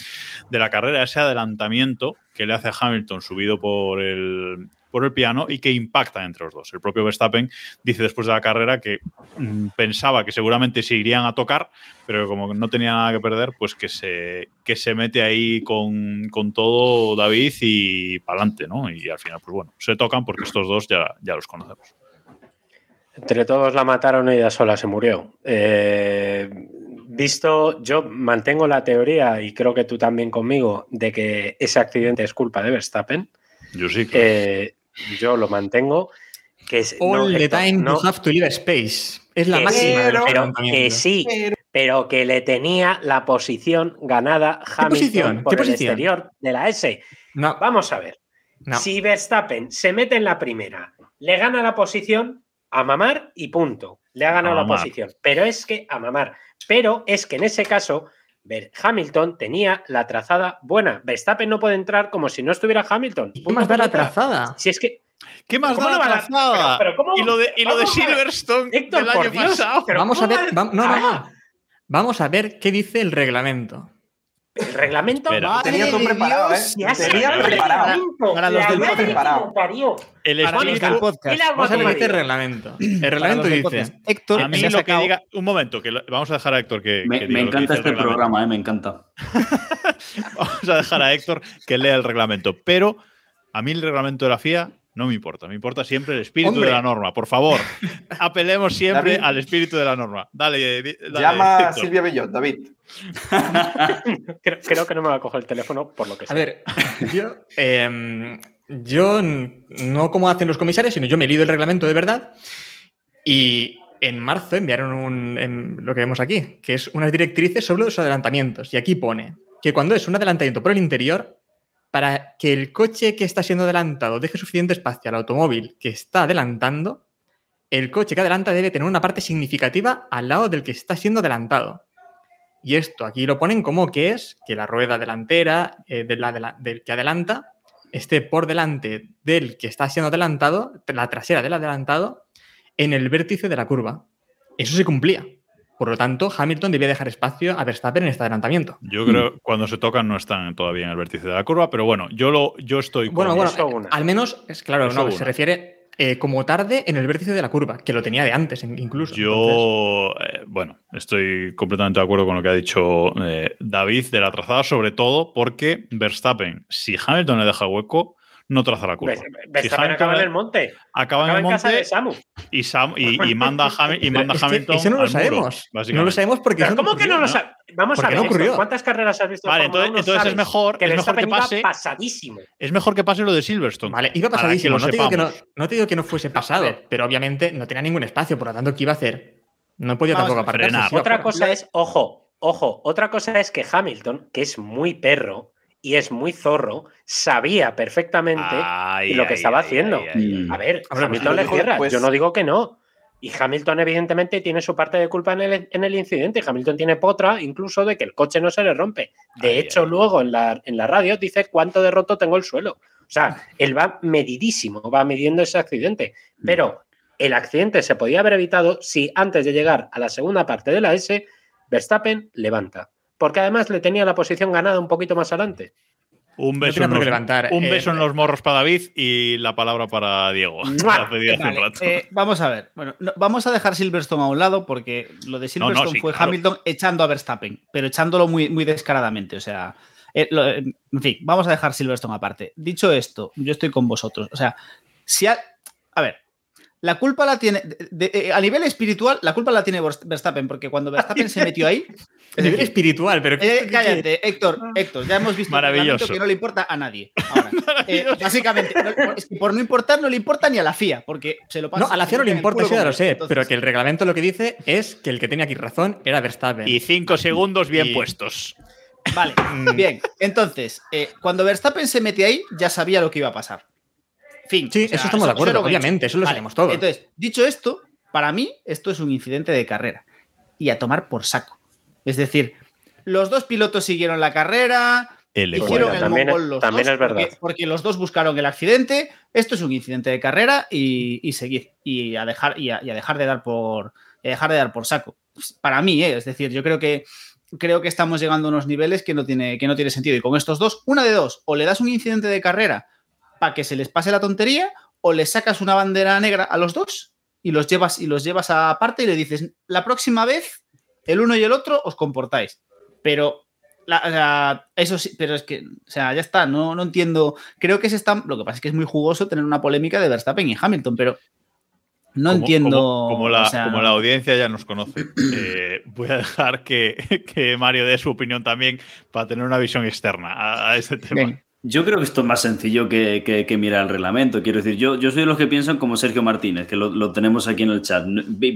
de la carrera, ese adelantamiento que le hace a Hamilton subido por el, por el piano y que impacta entre los dos. El propio Verstappen dice después de la carrera que mm, pensaba que seguramente se irían a tocar, pero como no tenía nada que perder, pues que se, que se mete ahí con, con todo David y para adelante, ¿no? Y al final, pues bueno, se tocan porque estos dos ya, ya los conocemos. Entre todos la mataron y ella sola se murió. Eh, visto, yo mantengo la teoría, y creo que tú también conmigo, de que ese accidente es culpa de Verstappen. Yo sí. Eh, yo lo mantengo. Que es, All no, the time no, you have to leave space. Es la máxima sí, pero que sí, pero que le tenía la posición ganada Hamilton posición? por ¿Qué el posición? exterior de la S. No, Vamos a ver. no. Si Verstappen se mete en la primera, le gana la posición a mamar y punto. Le ha ganado A la mamar. posición. Pero es que a mamar. Pero es que en ese caso, Hamilton tenía la trazada buena. Verstappen no puede entrar como si no estuviera Hamilton. ¿Qué más da la trazada? Si es que. ¿Qué más ¿Cómo da la va la- trazada? pero- pero cómo- y lo de, y lo de a. Silverstone Héctor, del año Dios, pasado. pero Vamos a ¿cómo ver. va- no, no, Ah, no. Vamos a ver qué dice el reglamento. El reglamento. Espera. Madre Tenía todo de preparado, Dios, ¿eh? Tenía el preparado. reglamento. Para los del preparado. El espíritu del podcast. Vamos a <clears throat> dice el reglamento. El reglamento dice. Héctor, A mí lo que diga. Un momento, que lo- vamos a dejar a Héctor que. Me, que me diga lo que encanta este programa, eh, me encanta. <laughs> Vamos a dejar a Héctor que lea el reglamento. Pero a mí el reglamento de la FIA no me importa. Me importa siempre el espíritu Hombre. de la norma. Por favor, <laughs> apelemos siempre David. al espíritu de la norma. Dale, dale, Llama a. Silvia Bellot, David. <laughs> Creo, creo que no me va a coger el teléfono por lo que A sea. ver, yo, em, yo no como hacen los comisarios, sino yo me he leído el reglamento de verdad y en marzo enviaron un, em, lo que vemos aquí, que es unas directrices sobre los adelantamientos. Y aquí pone que cuando es un adelantamiento por el interior, para que el coche que está siendo adelantado deje suficiente espacio al automóvil que está adelantando, el coche que adelanta debe tener una parte significativa al lado del que está siendo adelantado. Y esto aquí lo ponen como que es que la rueda delantera eh, del que adelanta esté por delante del que está siendo adelantado, la trasera del adelantado, en el vértice de la curva. Eso se cumplía. Por lo tanto, Hamilton debía dejar espacio a Verstappen en este adelantamiento. Yo creo que cuando se tocan no están todavía en el vértice de la curva, pero bueno, yo lo yo estoy con Bueno, bueno, eso una. al menos, es claro, Eso no, una. se refiere eh, como tarde en el vértice de la curva, que lo tenía de antes in- incluso. Entonces, Yo, eh, bueno, estoy completamente de acuerdo con lo que ha dicho eh, David de la trazada, sobre todo porque Verstappen, si Hamilton le deja hueco, no traza la curva. Si Verstappen acaba en el monte. acaba en el en casa de monte Samu. y, Sam- y, y manda a, Hami- y <laughs> manda que Hamilton. eso no lo muro, sabemos. no lo sabemos porque Pero ¿Cómo que no lo sabes? Vamos ¿Por a ver, no Héctor, ocurrió? ¿cuántas carreras has visto? Vale, entonces- 1? entonces es mejor- que es mejor que iba pase- pasadísimo. Es mejor que pase lo de Silverstone. Vale, iba pasadísimo. No te, digo que no, sepamos. no te digo que no fuese pasado, ver. pero obviamente no tenía ningún espacio, por lo tanto, ¿qué iba a hacer? No podía Vamos tampoco a apartarse. frenar. se iba Otra cosa es, ojo, ojo, otra cosa es que Hamilton, que es muy perro y es muy zorro, sabía perfectamente Ay, lo que ay, estaba ay, haciendo. ay, ay, ay. A ver, Hombre, Hamilton pues, le cierra. Yo no digo que no. Y Hamilton, evidentemente, tiene su parte de culpa en el, en el incidente. Hamilton tiene potra, incluso de que el coche no se le rompe. De Ay, hecho, luego en la, en la radio dice cuánto de roto tengo el suelo. O sea, él va medidísimo, va midiendo ese accidente. Pero el accidente se podía haber evitado si antes de llegar a la segunda parte de la S, Verstappen levanta. Porque además le tenía la posición ganada un poquito más adelante. Un No beso, tenía en los, levantar. un Eh, beso en los morros para David y la palabra para Diego. <laughs> Eh, vamos a ver. Bueno, no- vamos a dejar Silverstone a un lado porque lo de No, no, Silverstone sí, fue claro. Hamilton echando a Verstappen, pero echándolo muy, muy descaradamente. O sea, eh, lo- en fin, vamos a dejar Silverstone aparte. Dicho esto, yo estoy con vosotros. O sea, si ha- a ver, la culpa la tiene de- de- eh, a nivel espiritual, la culpa la tiene Vers- Verstappen porque cuando <laughs> Verstappen se metió ahí, A nivel espiritual, pero. eh, cállate, Héctor, Héctor, ya hemos visto Maravilloso. que no le importa a nadie. Ahora, <laughs> eh, básicamente, no- es que por no importar, no le importa ni a la FIA, porque se lo pasa. No, a la FIA no le importa, eso ya lo sé, Entonces, pero que el reglamento lo que dice es que el que tenía aquí razón era Verstappen. Y cinco segundos bien Y- puestos. Vale, <laughs> Mm. bien. Entonces, eh, cuando Verstappen se mete ahí, ya sabía lo que iba a pasar. Fin. Sí, o sea, eso estamos de acuerdo, obviamente, eso lo sabemos todos. Entonces, dicho esto, para mí, esto es un incidente de carrera. Y a tomar por saco. Es decir, los dos pilotos siguieron la carrera, El hicieron Bueno, el también- mongol los también dos, es verdad. Porque, porque los dos buscaron el accidente. Esto es un incidente de carrera y, y seguir. Y a dejar, y a, y a dejar de dar por. y a dejar de dar por saco. Para mí, ¿eh? es decir, yo creo que creo que estamos llegando a unos niveles que no tiene, que no tiene sentido. Y con estos dos, una de dos, o le das un incidente de carrera para que se les pase la tontería, o le sacas una bandera negra a los dos y los llevas, y los llevas aparte y le dices, la próxima vez, el uno y el otro os comportáis. Pero la- sea, eso sí, pero es que, o sea, ya está, no, no entiendo. Creo que se están. Lo que pasa es que es muy jugoso tener una polémica de Verstappen y Hamilton, pero no Como- entiendo. Como, como la, o sea, como la audiencia ya nos conoce, <clears throat> eh, voy a dejar que, que Mario dé su opinión también para tener una visión externa a, a este tema. Ven, Yo creo que esto es más sencillo que, que- mirar el reglamento. Quiero decir, yo, yo soy de los que piensan como Sergio Martínez, que lo, lo tenemos aquí en el chat.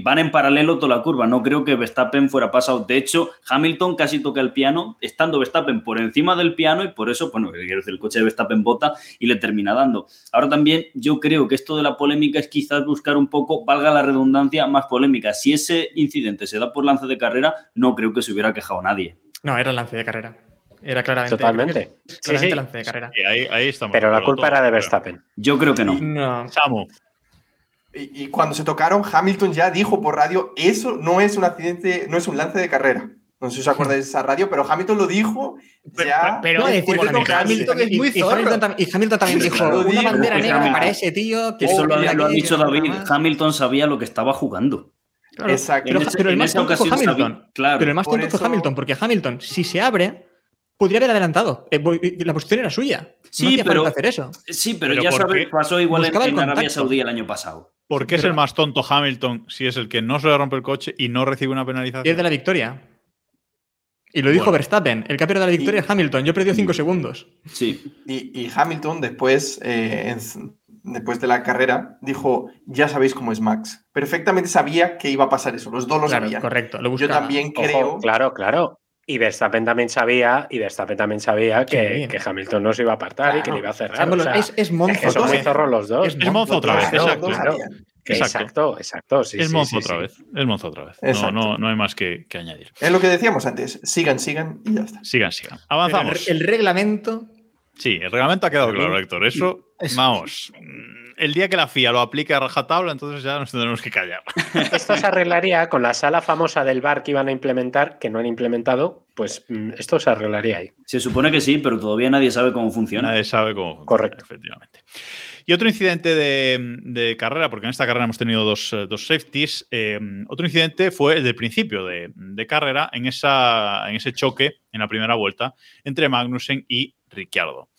Van en paralelo toda la curva. No creo que Verstappen fuera pasado. De hecho, Hamilton casi toca el piano, estando Verstappen por encima del piano y por eso, bueno, quiero decir, el coche de Verstappen bota y le termina dando. Ahora también yo creo que esto de la polémica es quizás buscar un poco, valga la redundancia, más polémica. Si ese incidente se da por lance de carrera, no creo que se hubiera quejado nadie. No, era lance de carrera. Era claramente. Totalmente. Claramente Sí, sí. lance de carrera. Y ahí, ahí estamos. Pero la culpa todos, era de pero- Verstappen. Yo creo que no. No. Samu, Y, y cuando se tocaron, Hamilton ya dijo por radio, eso no es un accidente, no es un lance de carrera. No sé si os acordáis de esa radio, pero Hamilton lo dijo ya. pero después decimos de. Hamilton es muy y, Hamilton, tam- y Hamilton también dijo una digo, bandera negra Hamilton- para ese tío. Que Eso lo, que lo ha dicho David. Hamilton sabía lo que estaba jugando. Claro. Exacto. Pero, En pero el más tonto Hamilton. sabía- claro. Pero el más tonto fue eso- Hamilton, porque Hamilton, si se abre, podría haber adelantado. Eh, La posición era suya. Sí, no pero- hacer eso. Sí, pero, Pero ya ¿por sabes, pasó igual en, Buscaba el en Arabia. Saudí el año pasado. ¿por qué es el más tonto Hamilton si es el que no se le rompe el coche y no recibe una penalización? Pierde la victoria. Y lo dijo Bueno. Verstappen. El que ha perdido la victoria Y- es Hamilton. Yo perdido 5 segundos. Sí. Y, y Hamilton después, eh, en- después de la carrera, dijo, ya sabéis cómo es Max. Perfectamente sabía que iba a pasar eso, los dos lo Claro, sabían. correcto. Lo Yo buscaba. también Ojo, creo... claro, claro. Y Verstappen también sabía, y Verstappen también sabía que, Sí. que Hamilton no se iba a apartar y que le iba a cerrar. Sámbolo, o sea, es, es monzo. es que son muy zorros los dos. Es Es Monzo otra vez, Claro, exacto. Claro. Exacto. Exacto, exacto. Sí, es sí, Monzo sí, otra sí. vez. Es Monzo otra vez. No, no, no hay más que, que añadir. Es lo que decíamos antes, sigan, sigan y ya está. Sigan, sigan. Avanzamos. El, el reglamento. Sí, el reglamento ha quedado claro, Héctor. Eso, Eso. vamos. El día que la FIA lo aplique a rajatabla, entonces ya nos tendremos que callar. <laughs> Esto se arreglaría con la sala famosa del bar que iban a implementar, que no han implementado, pues mm, esto se arreglaría ahí. Se supone que sí, pero todavía nadie sabe cómo funciona. Nadie sabe cómo funciona, Correcto. efectivamente. Y otro incidente de, de carrera, porque en esta carrera hemos tenido dos, eh, dos safeties. eh, otro incidente fue el del principio de, de carrera, en, esa, en ese choque en la primera vuelta entre Magnussen y Ricciardo.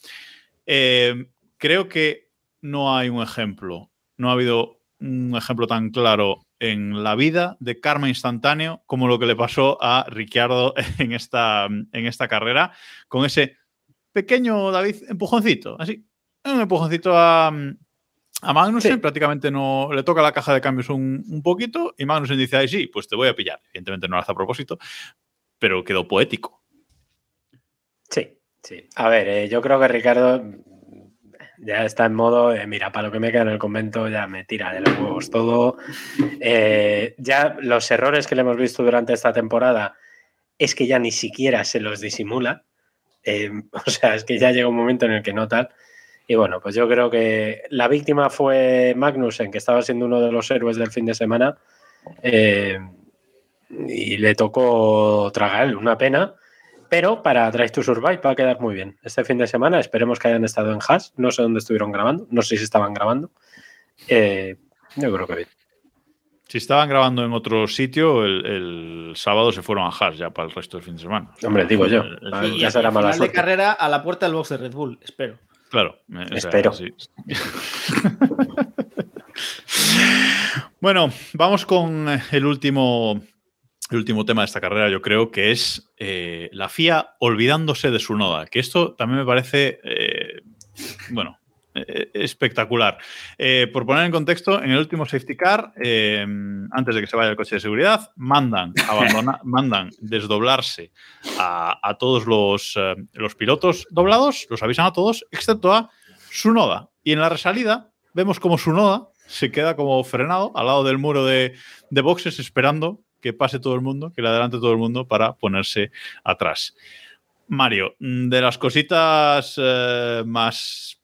Eh, creo que no hay un ejemplo, no ha habido un ejemplo tan claro en la vida de karma instantáneo como lo que le pasó a Ricciardo <laughs> en esta, en esta carrera, con ese pequeño, David, empujoncito, así, un empujoncito a, a Magnussen, Sí. prácticamente no le toca la caja de cambios un, un poquito y Magnussen dice, ay, sí, pues te voy a pillar. Evidentemente no lo hace a propósito, pero quedó poético. Sí, sí. A ver, eh, yo creo que Ricardo ya está en modo, de, mira, para lo que me queda en el convento ya me tira de los huevos todo. Eh, ya los errores que le hemos visto durante esta temporada es que ya ni siquiera se los disimula. Eh, <laughs> o sea, es que ya llega un momento en el que no tal. Y bueno, pues yo creo que la víctima fue Magnussen, que estaba siendo uno de los héroes del fin de semana. eh, y le tocó tragar una pena. Pero para Drive to Survive va a quedar muy bien. Este fin de semana esperemos que hayan estado en Haas. No sé dónde estuvieron grabando. No sé si estaban grabando. Eh, yo creo que bien. Si estaban grabando en otro sitio, el, el sábado se fueron a Haas ya para el resto del fin de semana. Hombre, digo yo. El- el- Y ya será mala final de carrera a la puerta del box de Red Bull, espero. Claro. eh, o sea, Espero. sí. <laughs> bueno, vamos con el último, el último tema de esta carrera, yo creo, que es eh, la FIA olvidándose de su noda. Que esto también me parece, eh, bueno, eh, espectacular. Eh, por poner en contexto, en el último safety car, eh, antes de que se vaya el coche de seguridad, mandan, <laughs> mandan desdoblarse a, a todos los, eh, los pilotos doblados, los avisan a todos, excepto a Sunoda. Y en la resalida vemos como Sunoda se queda como frenado al lado del muro de, de boxes esperando que pase todo el mundo, que le adelante todo el mundo para ponerse atrás. Mario, mm, de las cositas eh, más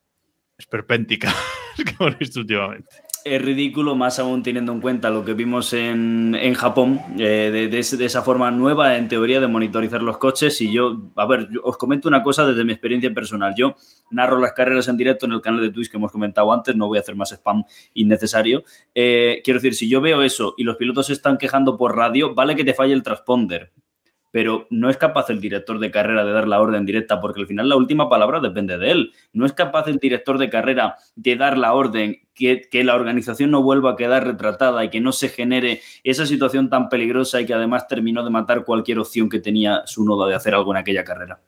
esperpénticas <laughs> que hemos visto últimamente. Es ridículo, más aún teniendo en cuenta lo que vimos en, en Japón, eh, de, esa forma nueva, en teoría, de monitorizar los coches. Y yo, a ver, os comento una cosa desde mi experiencia personal. Yo narro las carreras en directo en el canal de Twitch que hemos comentado antes, no voy a hacer más spam innecesario. Eh, quiero decir, si yo veo eso y los pilotos se están quejando por radio, vale que te falle el transponder, pero no es capaz el director de carrera de dar la orden directa, porque al final la última palabra depende de él. No es capaz el director de carrera de dar la orden, que, que, la organización no vuelva a quedar retratada y que no se genere esa situación tan peligrosa y que además terminó de matar cualquier opción que tenía su nodo de hacer algo en aquella carrera.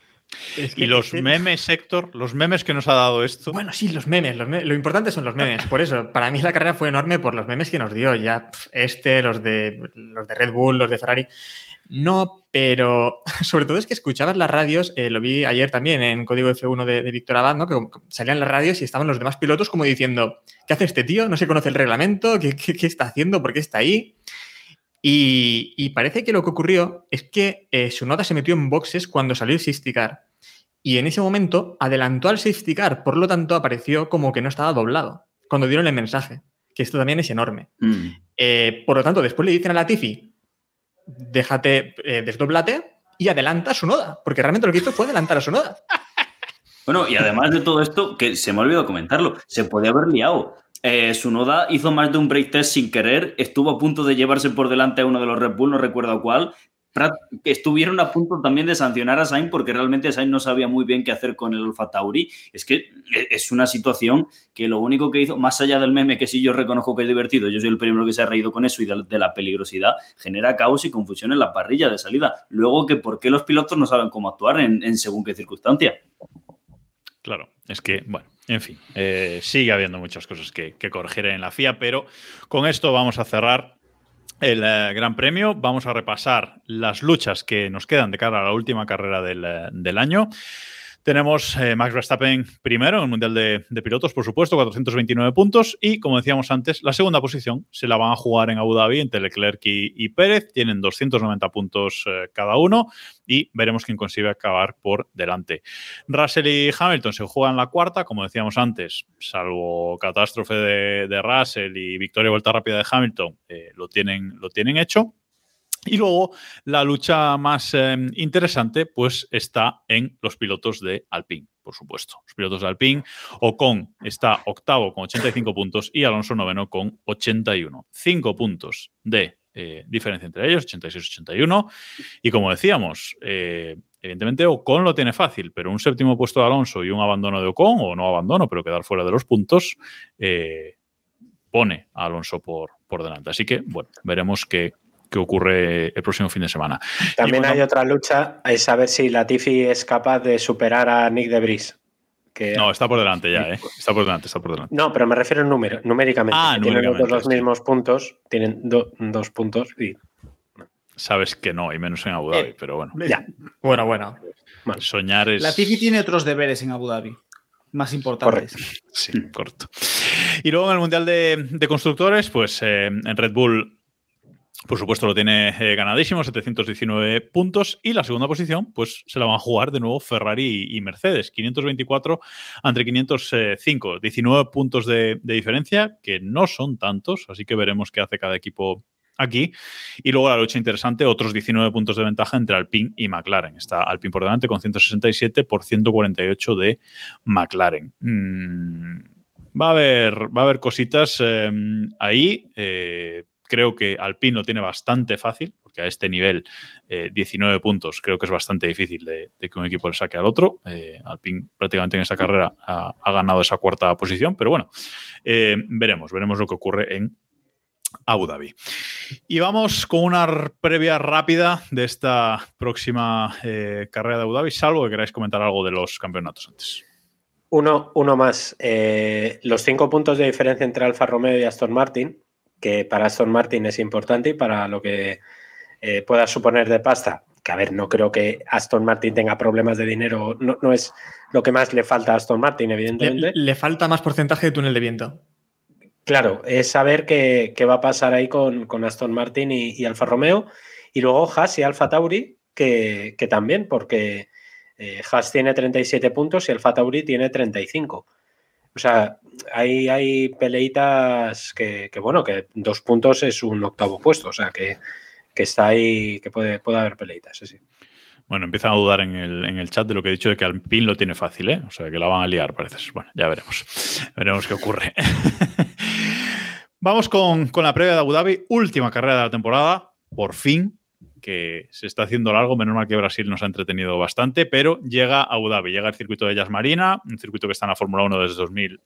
Es que, y los memes, Héctor, los memes que nos ha dado esto. Bueno, sí, los memes, los memes, Lo importante son los memes. Por eso, para mí la carrera fue enorme por los memes que nos dio. Ya este, los de, los de Red Bull, los de Ferrari. No, pero <laughs> sobre todo es que escuchabas las radios, eh, lo vi ayer también en Código F1 de, de Víctor Abad, ¿no? que salían las radios y estaban los demás pilotos como diciendo, ¿qué hace este tío? No se conoce el reglamento, ¿qué, qué, qué está haciendo? ¿Por qué está ahí? Y, y, parece que lo que ocurrió es que eh, su nota se metió en boxes cuando salió el safety car. Y en ese momento adelantó al safety car, por lo tanto apareció como que no estaba doblado cuando dieron el mensaje, que esto también es enorme. Mm. Eh, por lo tanto, después le dicen a la Tifi, déjate, eh, desdoblate y adelanta su noda, porque realmente lo que hizo fue adelantar a su noda. <laughs> Bueno, y además de todo esto, que se me ha olvidado comentarlo, se podía haber liado. Eh, su noda hizo más de un break test sin querer, estuvo a punto de llevarse por delante a uno de los Red Bull, no recuerdo cuál, que estuvieron a punto también de sancionar a Sainz porque realmente Sainz no sabía muy bien qué hacer con el Alfa Tauri. Es que es una situación que lo único que hizo, más allá del meme que sí yo reconozco que es divertido, yo soy el primero que se ha reído con eso y de, la peligrosidad, genera caos y confusión en la parrilla de salida. Luego que por qué los pilotos no saben cómo actuar en, en según qué circunstancia. Claro, es que, bueno, en fin, eh, sigue habiendo muchas cosas que, que corregir en la FIA, pero con esto vamos a cerrar el eh, Gran Premio. Vamos a repasar las luchas que nos quedan de cara a la última carrera del, eh, del año. Tenemos eh, Max Verstappen primero en el Mundial de, Pilotos, por supuesto, 429 puntos. Y como decíamos antes, la segunda posición se la van a jugar en Abu Dhabi entre Leclerc y, Pérez. Tienen 290 puntos eh, cada uno y veremos quién consigue acabar por delante. Russell y Hamilton se juegan la cuarta, como decíamos antes, salvo catástrofe de, de Russell y victoria y vuelta rápida de Hamilton, eh, lo, tienen, lo tienen hecho. Y luego la lucha más eh, interesante pues está en los pilotos de Alpine, por supuesto. Los pilotos de Alpine, Ocon está octavo con 85 puntos y Alonso noveno con 81. Cinco puntos de eh, diferencia entre ellos, 86-81. Y como decíamos, eh, evidentemente Ocon lo tiene fácil, pero un séptimo puesto de Alonso y un abandono de Ocon, o no abandono, pero quedar fuera de los puntos, eh, pone a Alonso por, por delante. Así que, bueno, veremos qué, que ocurre el próximo fin de semana. También bueno, hay otra lucha, es saber si Latifi es capaz de superar a Nick de Bris. Que... No, está por delante ya, ¿eh? Está por delante, está por delante. No, pero me refiero en número, numéricamente. Ah, tienen numéricamente, los, los mismos puntos, tienen do, dos puntos y. Sabes que no, y menos en Abu Dhabi, Eh, pero bueno. Ya. Bueno, bueno. Soñar es. Latifi tiene otros deberes en Abu Dhabi más importantes. Correcto. Sí, correcto. Y luego en el Mundial de, de Constructores, pues eh, en Red Bull por supuesto, lo tiene eh, ganadísimo, 719 puntos. Y la segunda posición, pues se la van a jugar de nuevo Ferrari y, Mercedes. 524 entre 505. 19 puntos de, diferencia, que no son tantos. Así que veremos qué hace cada equipo aquí. Y luego la lucha interesante, otros 19 puntos de ventaja entre Alpine y McLaren. Está Alpine por delante con 167 por 148 de McLaren. Mm, va, a haber, va a haber cositas eh, ahí. Eh, creo que Alpine lo tiene bastante fácil, porque a este nivel, eh, 19 puntos, creo que es bastante difícil de, que un equipo le saque al otro. Eh, Alpine prácticamente en esa carrera ha, ganado esa cuarta posición, pero bueno, eh, veremos, veremos lo que ocurre en Abu Dhabi. Y vamos con una previa rápida de esta próxima eh, carrera de Abu Dhabi, salvo que queráis comentar algo de los campeonatos antes. Uno, uno más. Eh, los cinco puntos de diferencia entre Alfa Romeo y Aston Martin que para Aston Martin es importante y para lo que eh, pueda suponer de pasta. Que a ver, no creo que Aston Martin tenga problemas de dinero, no, no es lo que más le falta a Aston Martin, evidentemente. Le, le, falta más porcentaje de túnel de viento. Claro, es saber qué, qué va a pasar ahí con, con Aston Martin y, y, Alfa Romeo. Y luego Haas y Alfa Tauri, que, que también, porque eh, Haas tiene 37 puntos y Alfa Tauri tiene 35. O sea, hay, hay peleitas que, que, bueno, que dos puntos es un octavo puesto. O sea, que, que está ahí, que puede, puede haber peleitas, sí. Bueno, empiezan a dudar en el, en el, chat de lo que he dicho de que Alpine lo tiene fácil, ¿eh? O sea, que la van a liar, parece. Bueno, ya veremos. <laughs> Veremos qué ocurre. <laughs> Vamos con, con, la previa de Abu Dhabi, última carrera de la temporada, por fin, que se está haciendo largo, menos mal que Brasil nos ha entretenido bastante, pero llega a Abu Dhabi, llega el circuito de Jazz Marina, un circuito que está en la Fórmula 1 desde 2000,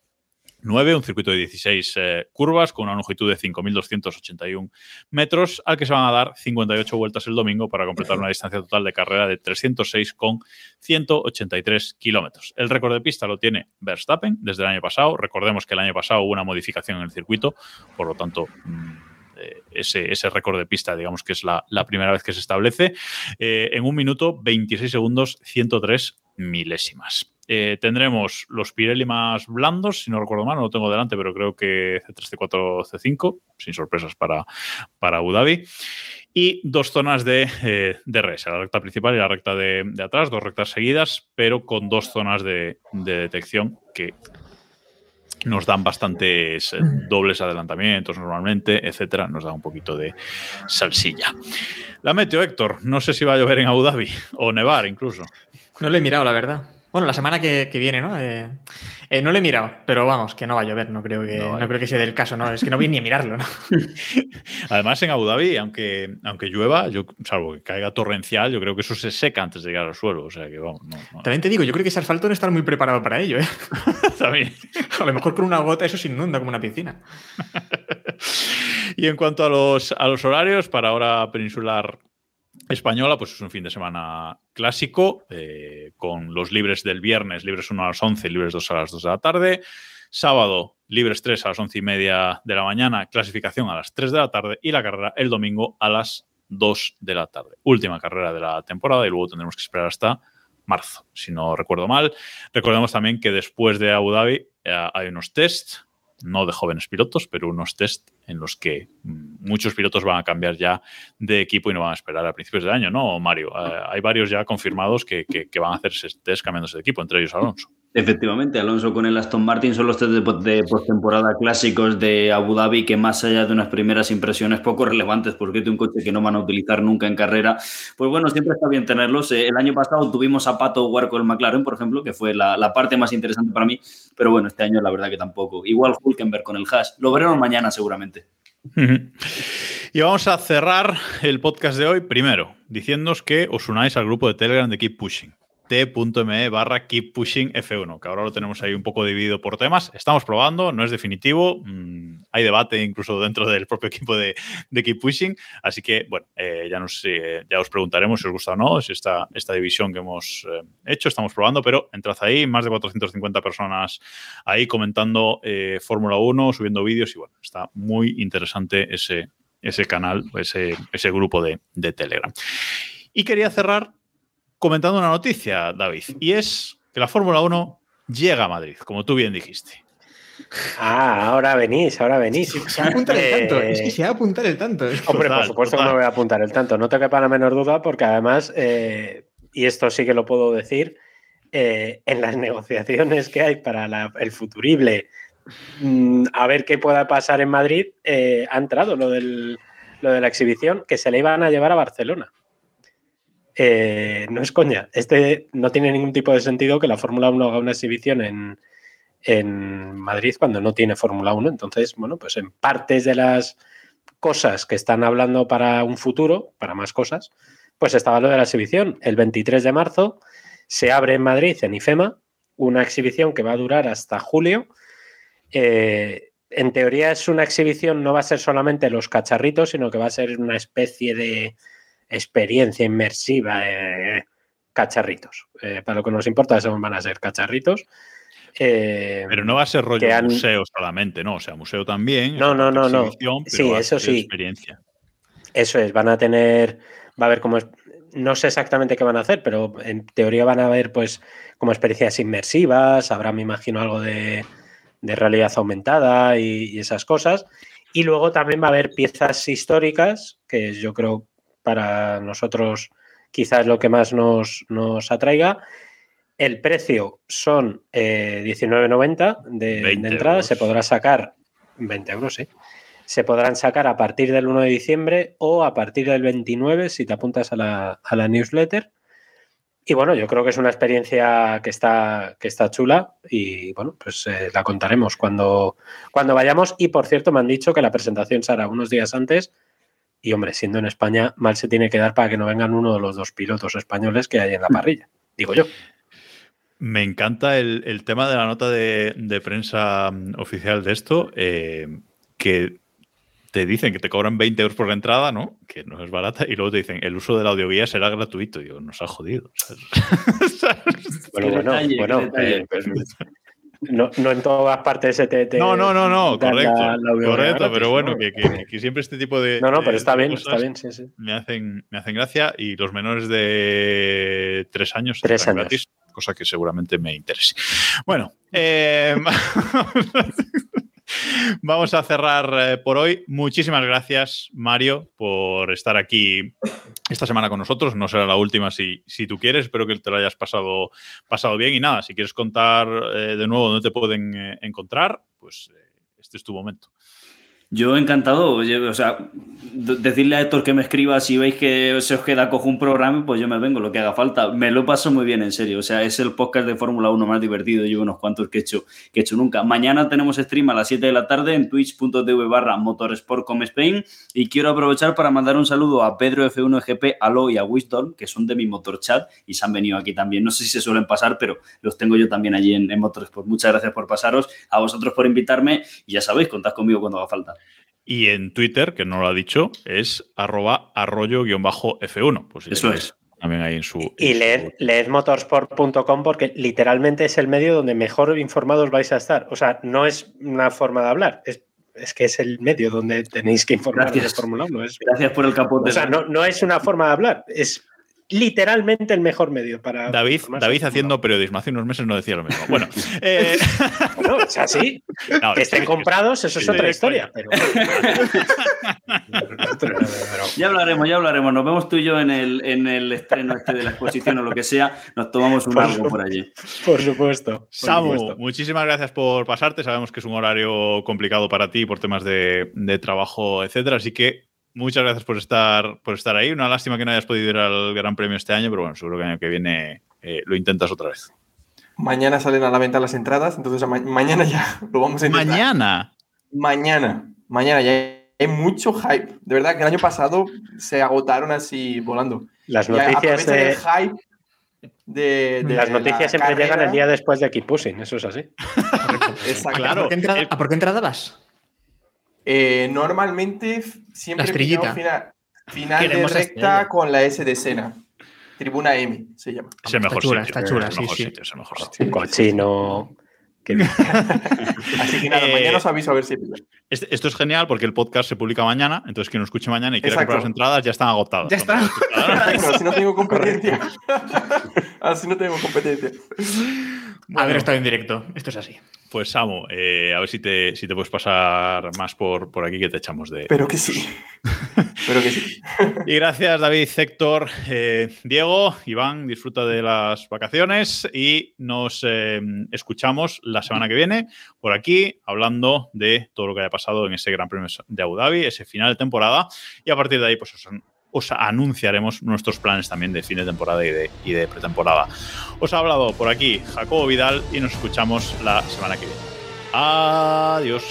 9, un circuito de 16 eh, curvas con una longitud de 5.281 metros, al que se van a dar 58 vueltas el domingo para completar una distancia total de carrera de 306,183 kilómetros. El récord de pista lo tiene Verstappen desde el año pasado. Recordemos que el año pasado hubo una modificación en el circuito, por lo tanto eh, ese, ese récord de pista, digamos que es la, la primera vez que se establece, eh, en un minuto 26 segundos 103 milésimas. Eh, tendremos los Pirelli más blandos, si no recuerdo mal, no lo tengo delante, pero creo que C3, C4, C5, sin sorpresas para, para Abu Dhabi. Y dos zonas de, de res, la recta principal y la recta de, de, atrás, dos rectas seguidas, pero con dos zonas de, de detección que nos dan bastantes eh, dobles adelantamientos normalmente, etcétera, nos da un poquito de salsilla. La meteo, Héctor, no sé si va a llover en Abu Dhabi o nevar incluso. No lo he mirado, la verdad. Bueno, la semana que, que viene, ¿no? Eh, eh, no lo he mirado, pero vamos, que no va a llover, no creo que, no, no creo que sea del caso, ¿no? Es que no vi ni a mirarlo, ¿no? <laughs> Además, en Abu Dhabi, aunque, aunque llueva, yo, salvo que caiga torrencial, yo creo que eso se seca antes de llegar al suelo. O sea que vamos. No. También te digo, yo creo que ese asfalto no está muy preparado para ello, ¿eh? <laughs> También. <laughs> A lo mejor con una gota eso se inunda como una piscina. y en cuanto a los, a los horarios, para hora peninsular española, pues es un fin de semana clásico, eh, con los libres del viernes, libres 1 a las 11, libres 2 a las 2 de la tarde. Sábado, libres 3 a las 11 y media de la mañana, clasificación a las 3 de la tarde y la carrera el domingo a las 2 de la tarde. Última carrera de la temporada y luego tendremos que esperar hasta marzo, si no recuerdo mal. Recordemos también que después de Abu Dhabi eh, hay unos tests, no de jóvenes pilotos, pero unos test en los que muchos pilotos van a cambiar ya de equipo y no van a esperar a principios de año, ¿no, Mario? Eh, hay varios ya confirmados que, que, que van a hacerse test cambiándose de equipo, entre ellos Alonso. Efectivamente, Alonso con el Aston Martin son los test de, postemporada clásicos de Abu Dhabi que más allá de unas primeras impresiones poco relevantes porque es un coche que no van a utilizar nunca en carrera, pues bueno, siempre está bien tenerlos. El año pasado tuvimos a Pato War con el McLaren, por ejemplo, que fue la, la, parte más interesante para mí, pero bueno, este año la verdad que tampoco. Igual Hulkenberg con el Haas, lo veremos mañana seguramente. Y vamos a cerrar el podcast de hoy primero, diciéndoos que os unáis al grupo de Telegram de Keep Pushing t.me barra keep pushing F1, que ahora lo tenemos ahí un poco dividido por temas. Estamos probando, no es definitivo, mmm, hay debate incluso dentro del propio equipo de, keep pushing, así que bueno, eh, ya, nos, eh, ya os preguntaremos si os gusta o no, si esta, esta división que hemos eh, hecho, estamos probando, pero entrad ahí, más de 450 personas ahí comentando Fórmula 1, subiendo vídeos y bueno, está muy interesante ese, ese canal, ese, ese grupo de, de Telegram. Y quería cerrar comentando una noticia, David, y es que la Fórmula 1 llega a Madrid, como tú bien dijiste. Ah, ahora venís, ahora venís. Sí, se va a apuntar el tanto, es que se va a apuntar el tanto. Hombre, total, por supuesto total. que me voy a apuntar el tanto, no te quepa la menor duda, porque además, eh, y esto sí que lo puedo decir, eh, en las <laughs> negociaciones que hay para la, el futurible, mmm, a ver qué pueda pasar en Madrid, eh, ha entrado lo, del, lo de la exhibición, que se le iban a llevar a Barcelona. Eh, no es coña. Este no tiene ningún tipo de sentido que la Fórmula 1 haga una exhibición en, en Madrid cuando no tiene Fórmula 1. Entonces, bueno, pues en partes de las cosas que están hablando para un futuro, para más cosas, pues estaba lo de la exhibición. El 23 de marzo se abre en Madrid, en IFEMA, una exhibición que va a durar hasta julio. Eh, en teoría es una exhibición, no va a ser solamente los cacharritos, sino que va a ser una especie de experiencia inmersiva, eh, cacharritos. Eh, para lo que nos importa, eso van a ser cacharritos. Eh, pero no va a ser rollo han... museo solamente, ¿no? O sea, museo también. No, no, no, no. Sí, eso sí. Experiencia. Eso es, van a tener, va a haber como, no sé exactamente qué van a hacer, pero en teoría van a haber pues como experiencias inmersivas, habrá, me imagino, algo de, de realidad aumentada y, y esas cosas. Y luego también va a haber piezas históricas, que yo creo para nosotros quizás lo que más nos, nos atraiga. El precio son eh, 19,90 de, 20 de entrada. euros. Se podrá sacar 20 euros, sí. Se podrán sacar a partir del 1 de diciembre o a partir del 29 si te apuntas a la, a la newsletter. Y bueno, yo creo que es una experiencia que está, que está chula y bueno, pues eh, la contaremos cuando, cuando vayamos. Y por cierto, me han dicho que la presentación se hará unos días antes. Y hombre, siendo en España, mal se tiene que dar para que no vengan uno de los dos pilotos españoles que hay en la parrilla, digo yo. Me encanta el, el tema de la nota de, de prensa mm, oficial de esto, eh, que te dicen que te cobran 20 euros por la entrada, ¿no? Que no es barata, y luego te dicen el uso de la audioguía será gratuito. Y digo, nos ha jodido. ¿sabes? <laughs> Bueno, bueno, detalle, bueno, eh, pues, no, no en todas partes se te. te No, no, no, no, correcto. la- la audioguía correcto, pero bueno, ¿no? que, que- que siempre este tipo de. No, no, pero está bien, está bien, sí, sí. Me hacen, me hacen gracia y los menores de tres años Tres años. gratis, cosa que seguramente me interese. Bueno, eh, <laughs> <laughs> vamos a cerrar eh, por hoy. Muchísimas gracias, Mario, por estar aquí esta semana con nosotros. No será la última si, si tú quieres. Espero que te lo hayas pasado, pasado bien. Y nada, si quieres contar eh, de nuevo dónde te pueden eh, encontrar, pues este es tu momento. Yo encantado, o sea, decirle a Héctor que me escriba si veis que se os queda cojo un programa, pues yo me vengo, lo que haga falta. Me lo paso muy bien, en serio. O sea, es el podcast de Fórmula 1 más divertido. Yo unos cuantos que he hecho, que he hecho nunca. Mañana tenemos stream a las 7 de la tarde en twitch.tv barra motorsportcom Spain. Y quiero aprovechar para mandar un saludo a Pedro F1GP, Alo y a Wisdom, que son de mi motor chat y se han venido aquí también. No sé si se suelen pasar, pero los tengo yo también allí en, en Motorsport. Muchas gracias por pasaros, a vosotros por invitarme y ya sabéis, contad conmigo cuando haga falta. Y en Twitter, que no lo ha dicho, es arroba arroyo-f1. Pues si Eso es. También ahí en su. Y en leed, su- leed motorsport.com porque literalmente es el medio donde mejor informados vais a estar. O sea, no es una forma de hablar, es, es que es el medio donde tenéis que informar Gracias. de Fórmula 1. Es- Gracias por el capote. o sea, no, no es una forma de hablar, es literalmente el mejor medio para. David, David haciendo periodismo. Hace unos meses no decía lo mismo. Bueno, <laughs> eh, 1. Bueno, es así. <laughs> no, Que es estén comprados, eso es otra historia. <laughs> Pero... Ya hablaremos, ya hablaremos. Nos vemos tú y yo en el, en el estreno este de la exposición o lo que sea. Nos tomamos un Por algo por allí. Por supuesto. por Samu, supuesto. muchísimas gracias por pasarte. Sabemos que es un horario complicado para ti por temas de, de trabajo, etcétera. Así que muchas gracias por estar, por estar ahí. Una lástima que no hayas podido ir al Gran Premio este año, pero bueno, seguro que el año que viene eh, lo intentas otra vez. Mañana salen a la venta las entradas, entonces ma- mañana ya <laughs> lo vamos a intentar. Mañana. Mañana, mañana ya hay mucho hype. De verdad que el año pasado se agotaron así volando. Las Y noticias, aprovechan de- el hype de, de las la noticias siempre llegan el día después de Keep Pushing, eso es así. <laughs> <laughs> Exacto. Claro. ¿A por qué entrada, el- ¿a por qué entrada vas? Eh, normalmente siempre La estrellita. Final, final de recta estrella. con la S de Sena. Tribuna M se llama. Es el Está mejor chula, sitio. está chula, es el sí, mejor sí. sitio, es el mejor sitio. Cochino. Qué bien. <laughs> Así que nada, Eh, mañana os aviso a ver si. Este- Esto es genial porque el podcast se publica mañana, entonces quien lo escuche mañana y quiera Exacto. comprar las entradas ya están agotadas. Ya está. <laughs> Exacto, <laughs> así no tengo competencia. así no tengo competencia. Haber estado en directo. Esto es así. Pues Samu, eh, a ver si te, si te puedes pasar más por, por aquí que te echamos de... Pero que sí. <laughs> Pero que sí. Y gracias David, Héctor, eh, Diego, Iván, disfruta de las vacaciones y nos eh, escuchamos la semana que viene por aquí hablando de todo lo que haya pasado en ese Gran Premio de Abu Dhabi, ese final de temporada y a partir de ahí pues os, os anunciaremos nuestros planes también de fin de temporada y de, y de pretemporada. Os ha hablado por aquí Jacobo Vidal y nos escuchamos la semana que viene. Adiós.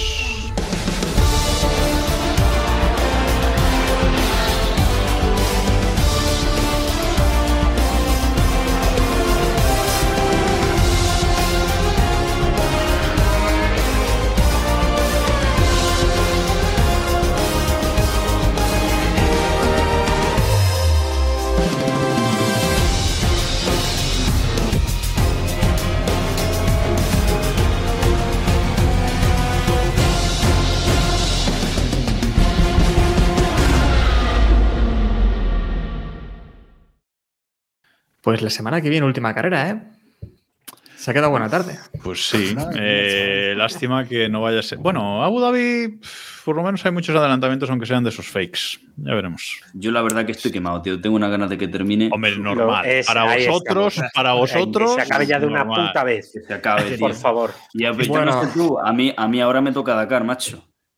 Pues la semana que viene, última carrera, ¿eh? Se ha quedado buena tarde. Pues sí, eh, lástima que no vaya a ser. Bueno, Abu Dhabi, por lo menos hay muchos adelantamientos, aunque sean de esos fakes. Ya veremos. Yo la verdad que estoy quemado, tío. Tengo una ganas de que termine. Hombre, normal. es- para vosotros, estamos. para vosotros. Que se acabe ya de una puta vez. Que se acabe, tío. Por favor. Ya, yo Bueno. tú, a mí, a mí ahora me toca Dakar, macho.